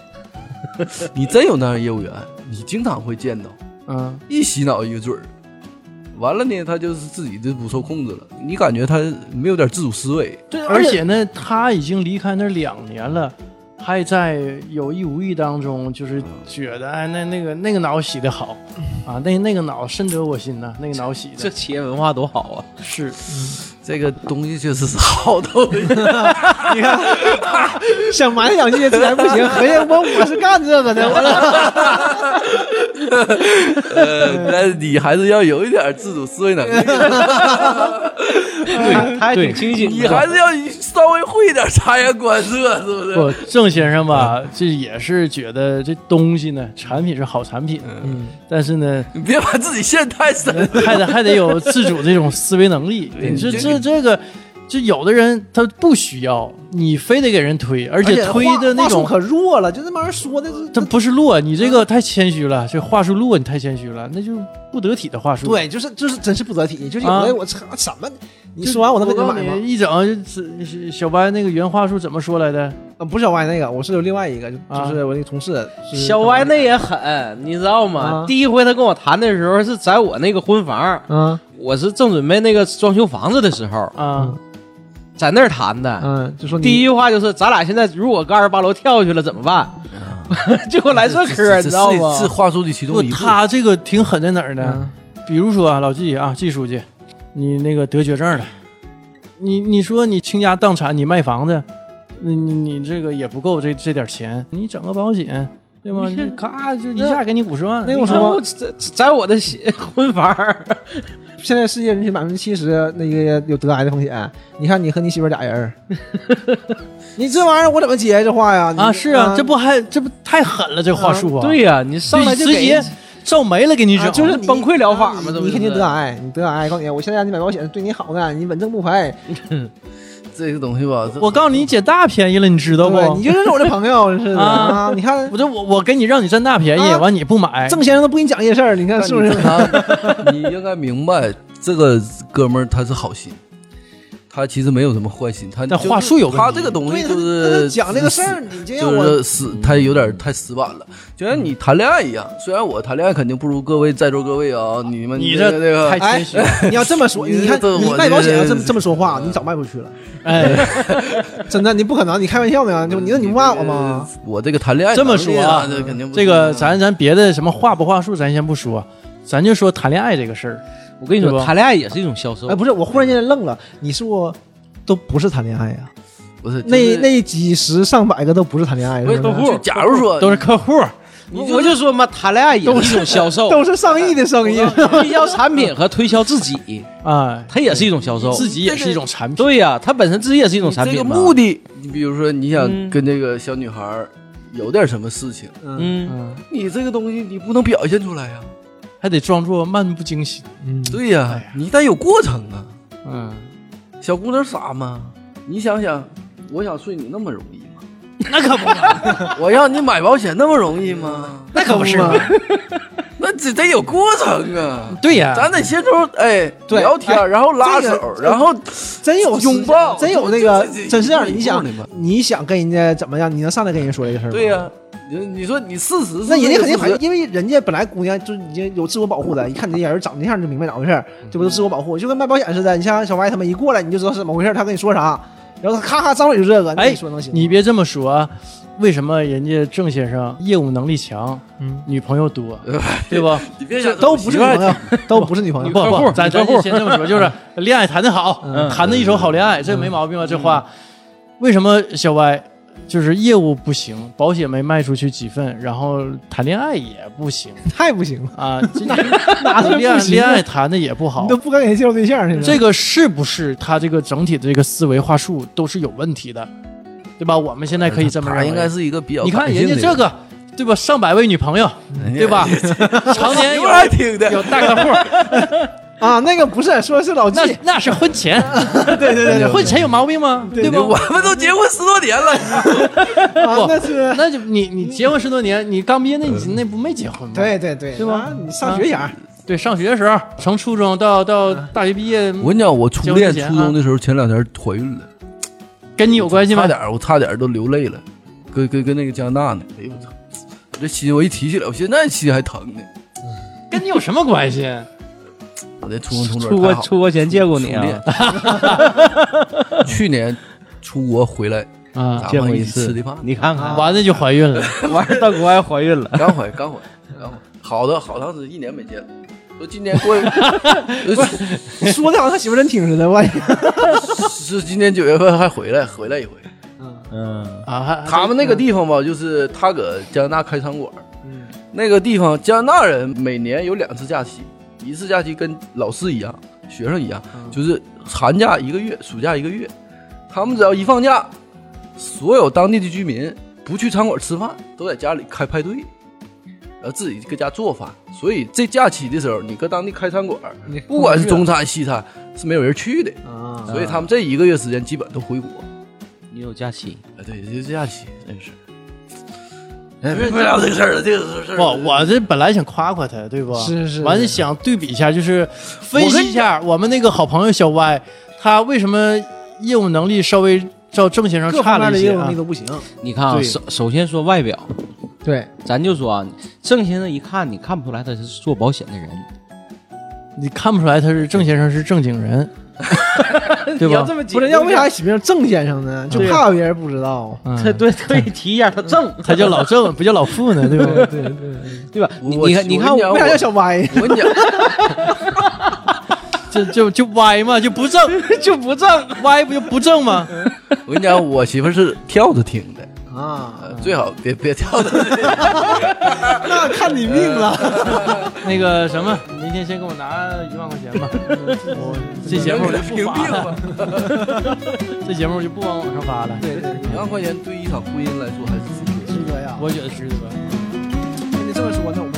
Speaker 4: 你真有那样业务员，你经常会见到，
Speaker 1: 嗯，
Speaker 4: 一洗脑一个准儿，完了呢，他就是自己就不受控制了，你感觉他没有点自主思维，
Speaker 3: 对，
Speaker 1: 而且呢，他已经离开那两年了。还在有意无意当中，就是觉得哎，那那个那个脑洗的好啊，那那个脑深得我心呐，那个脑洗的。
Speaker 2: 这企业文化多好啊！
Speaker 1: 是
Speaker 4: 这个东西确实是好东西。
Speaker 3: 你看，想埋汰蒋介石还不行，合计我我是干这个的，我
Speaker 4: 呃，但是你还是要有一点自主思维能力，
Speaker 2: 对，他还挺清醒。
Speaker 4: 你还是要稍微会一点察言观色，是不是？
Speaker 1: 不，郑先生吧，这也是觉得这东西呢，产品是好产品，
Speaker 3: 嗯，
Speaker 1: 但是呢，
Speaker 4: 你别把自己陷太深。
Speaker 1: 还得还得有自主这种思维能力。你这
Speaker 4: 对这
Speaker 1: 这这个，就有的人他不需要，你非得给人推，而
Speaker 3: 而
Speaker 1: 且推的那种。
Speaker 3: 话术可弱了，就那帮人说的这，
Speaker 1: 他不是弱，你这个太谦虚了，这话术弱，你太谦虚了，那就不得体的话术。
Speaker 3: 对，就是就是真是不得体，就是有
Speaker 1: 啊
Speaker 3: 的我操什么，你说完我能给你买吗？
Speaker 1: 一整是小白那个原话术怎么说来的？
Speaker 3: 呃不是小歪那个，我是有另外一个，就
Speaker 1: 啊
Speaker 3: 就是我那个同事，是
Speaker 2: 小歪那也狠，你知道吗？
Speaker 3: 啊
Speaker 2: 第一回他跟我谈的时候是在我那个婚房，
Speaker 3: 嗯
Speaker 2: 我是正准备那个装修房子的时候，
Speaker 1: 啊，
Speaker 2: 在那儿谈的。
Speaker 3: 嗯，就说你
Speaker 2: 第一句话就是咱俩现在如果搁二十八楼跳下去了怎么办？就给我来这嗑儿，你知道吗？
Speaker 4: 是是话术的其
Speaker 1: 不，
Speaker 4: 中一步。
Speaker 1: 他这个挺狠在哪儿呢？
Speaker 3: 嗯
Speaker 1: 比如说啊，老季啊，季书记，你那个得绝症了，你你说你倾家荡产，你卖房子，你你你这个也不够这这点钱，你整个保险，对吗？你咔就一下给你五十万，
Speaker 3: 那个我
Speaker 2: 你看
Speaker 3: 说
Speaker 2: 我在在我的 婚房儿，
Speaker 3: 现在世界人群百分之七十那个有得癌的风险，你看你和你媳妇俩人，你这玩意儿我怎么接这话呀？
Speaker 1: 啊，是啊，这不还这不太狠了，这话术啊，
Speaker 2: 对呀、你上来就
Speaker 1: 直接照没了给你整，
Speaker 3: 啊就是
Speaker 2: 崩溃疗法嘛
Speaker 3: 你
Speaker 2: 这不
Speaker 3: 你肯定得癌，你得癌，告诉你，我现在让你买保险，对你好呢，你稳挣不赔，
Speaker 4: 这个东西吧，
Speaker 1: 我告诉你，你捡大便宜了，你知道不？
Speaker 3: 你就认识我的朋友 似的
Speaker 1: 啊
Speaker 3: 啊！你看
Speaker 1: 我这我我给你让你占大便宜，
Speaker 3: 啊
Speaker 1: 完你不买，
Speaker 3: 郑先生都不给你讲这事儿，你看是不是？
Speaker 4: 他，你应该明白，这个哥们儿他是好心，他其实没有什么坏心，他
Speaker 1: 但话术有问题
Speaker 4: 他这个东，西
Speaker 3: 他
Speaker 4: 就是
Speaker 3: 讲这个事儿，你就让
Speaker 4: 就
Speaker 3: 我
Speaker 4: 是死，他有点太死板了，就像你谈恋爱一样。虽然我谈恋爱肯定不如各位在座各位啊，你们
Speaker 1: 你
Speaker 4: 这这个
Speaker 1: 太
Speaker 3: 哎
Speaker 1: 谦虚了，，
Speaker 3: 你要这么说，
Speaker 4: 你
Speaker 3: 你看你卖保险要
Speaker 4: 这
Speaker 3: 这么这么说话，你早卖不出去了，
Speaker 1: 哎，
Speaker 3: 真的，你不可能，你开玩笑呢？就你说你不骂我吗？
Speaker 4: 我这个谈恋爱
Speaker 1: 这么说啊
Speaker 4: 这肯定
Speaker 1: 这个咱咱别的什么话不话术，咱先不说，咱就说谈恋爱这个事儿。
Speaker 2: 我跟你说，谈恋爱也是一种销售。
Speaker 3: 哎，不是，我忽然间愣了，你说都不是谈恋爱呀？
Speaker 4: 不是
Speaker 3: 那
Speaker 4: 就是
Speaker 3: 那几十上百个都不是谈恋爱，
Speaker 4: 不是
Speaker 3: 是不是？
Speaker 4: 就假如说
Speaker 1: 都是客户，
Speaker 2: 我我就说嘛，谈恋爱也是一种销售，
Speaker 3: 都是上亿的生意，
Speaker 2: 推销 产品和推销自己，
Speaker 1: 啊，
Speaker 2: 它也是一种销售。
Speaker 1: 自己也是一种产品。
Speaker 2: 对呀、它本身自己也是一种产
Speaker 4: 这个
Speaker 2: 品嘛。
Speaker 4: 目的，你比如说你想
Speaker 2: 嗯
Speaker 4: 跟这个小女孩有点什么事情，
Speaker 3: 嗯
Speaker 2: 嗯，
Speaker 1: 嗯，
Speaker 4: 你这个东西你不能表现出来呀。
Speaker 1: 还得装作漫不经心。
Speaker 3: 嗯，
Speaker 4: 对呀、
Speaker 1: 哎呀
Speaker 4: 你得有过程啊。
Speaker 1: 嗯，
Speaker 4: 小姑娘傻吗？你想想，我想睡你那么容易吗？
Speaker 1: 那可不，
Speaker 4: 我让你买保险那么容易吗？
Speaker 1: 那可不是嘛。
Speaker 4: 那只得有过程啊。
Speaker 1: 对呀，
Speaker 4: 咱得先从哎
Speaker 3: 对
Speaker 4: 聊天，
Speaker 3: 哎
Speaker 4: 然后拉
Speaker 3: 这个
Speaker 4: 手，然后
Speaker 3: 真有
Speaker 4: 拥抱
Speaker 3: 真有那个 真是这样的。
Speaker 4: 这
Speaker 3: 你想你想跟人家怎么样？你能上来跟人说这个事儿吗？
Speaker 4: 对呀、你你说你事实是
Speaker 3: 那人家肯定
Speaker 4: 这个事实
Speaker 3: 还因为人家本来姑娘就已经有自我保护的，一看你这人长这样就明白咋回事儿，这不都自我保护？就跟卖保险似的，你像小歪他们一过来你就知道是怎么回事儿，他跟你说啥，然后他咔咔张嘴就这个，
Speaker 1: 哎
Speaker 3: 你说能行吗？
Speaker 1: 你别这么说啊，为什么人家郑先生业务能力强，
Speaker 3: 嗯，
Speaker 1: 女朋友多，对不？
Speaker 4: 你别想
Speaker 3: 都不是女朋友，都不是女朋友
Speaker 1: 不。不，咱
Speaker 2: 女客户
Speaker 1: 咱先 这么说，就是恋爱谈得好，
Speaker 3: 嗯
Speaker 1: 谈的一手好恋爱，这没毛病吧？这话，为什么小歪就是业务不行，保险没卖出去几份，然后谈恋爱也不行
Speaker 3: 太不行了，
Speaker 1: 啊？这
Speaker 3: 哪是
Speaker 1: 恋爱恋爱谈的也不好
Speaker 3: 你都，不敢给人介绍对象现在。
Speaker 1: 这个是不是他这个整体的这个思维话术都是有问题的，对吧？我们现在可以这么认为，
Speaker 4: 应该是一个比较
Speaker 1: 你看人家这个，对吧？上百位女朋友，对吧？常年有
Speaker 4: 听的，
Speaker 1: 有大客户，
Speaker 3: 啊，那个不是说是老纪。
Speaker 1: 那，那是婚前，
Speaker 3: 对对对对，
Speaker 1: 婚前有毛病吗？对吧？
Speaker 4: 我们都结婚十多年了，
Speaker 3: 啊，那是
Speaker 1: 那就你你结婚十多年，你刚毕业那你那不没结婚吗？
Speaker 3: 对对对，
Speaker 1: 对吧？
Speaker 3: 啊你上学前儿。
Speaker 1: 对，上学的时候，从初中到到大学毕业，
Speaker 4: 我跟你讲，我初恋初中的时候，前两天怀孕了，
Speaker 1: 跟你有关系吗
Speaker 4: 差？点儿我差点都流泪了，跟跟跟那个加拿大呢，哎呦我操！我这心我一提起来，我现在心还疼呢。
Speaker 1: 跟你有什么关系？
Speaker 4: 我这初中同桌
Speaker 2: 出国出国前见过你啊？
Speaker 4: 去年出国回来，
Speaker 1: 啊，
Speaker 2: 见过一次
Speaker 4: 吃的饭，
Speaker 2: 你看看，
Speaker 1: 完了就怀孕了。
Speaker 2: 完了到国外怀孕了，
Speaker 4: 刚怀刚怀刚怀，好的好长时间，一年没见了。说今年过，呃
Speaker 3: 说的好像他媳妇真挺似的，万一。
Speaker 4: 是今年九月份还回来回来一回。
Speaker 2: 嗯，
Speaker 1: 啊，还
Speaker 4: 他们那个地方吧，就是他搁加拿大开餐馆，
Speaker 3: 嗯
Speaker 4: 那个地方加拿大人每年有两次假期，一次假期跟老师一样，学生一样，就是寒假一个月，暑假一个月。他们只要一放假，所有当地的居民不去餐馆吃饭，都在家里开派对，然后自己搁家做饭。所以这假期的时候，你搁当地开餐馆，不管是中餐西餐，是没有人去的。
Speaker 3: 啊，
Speaker 4: 所以他们这一个月时间基本都回国。
Speaker 2: 你有假期，
Speaker 4: 啊，对，这假期真是。哎，别别聊这个事儿了，这个事儿。
Speaker 1: 不，我这本来想夸夸他，对不？
Speaker 3: 是是
Speaker 1: 完了想对比一下，就是分析一下我们那个好朋友小歪，他为什么业务能力稍微照郑先生
Speaker 3: 各
Speaker 1: 差了一些啊
Speaker 3: 方面的业务能力？都不行。
Speaker 2: 你看啊，首首先说外表，
Speaker 3: 对，
Speaker 2: 咱就说啊，郑先生一看你看不出来他是做保险的人，
Speaker 1: 你看不出来他是郑先生是正经人，对吧？
Speaker 2: 么
Speaker 3: 不是要为啥起名郑先生呢？就
Speaker 1: 对
Speaker 3: 怕别人不知道。
Speaker 1: 嗯
Speaker 2: 他 对特意提一下他郑，
Speaker 1: 他叫老郑，不叫老傅呢，对吧？
Speaker 3: 对对，
Speaker 2: 对吧？你
Speaker 4: 我
Speaker 2: 你看你看
Speaker 3: 为啥叫小歪？
Speaker 4: 我跟你讲，
Speaker 1: 就就就歪嘛，就不正，就不正，歪不就不正吗？
Speaker 4: 我跟你讲，我媳妇是跳着听的，
Speaker 3: 啊，
Speaker 4: 呃最好别别跳着。
Speaker 3: 那看你命了。
Speaker 1: 那个什么，明天先给我拿一万块钱吧，我这节目就不发了，
Speaker 4: 了。
Speaker 1: 这节目就不往网上发了。
Speaker 3: 对对，
Speaker 4: 一万块钱对一场婚姻来说还是值得。
Speaker 3: 值得呀。
Speaker 1: 我觉得值得。
Speaker 3: 那你这么说，那我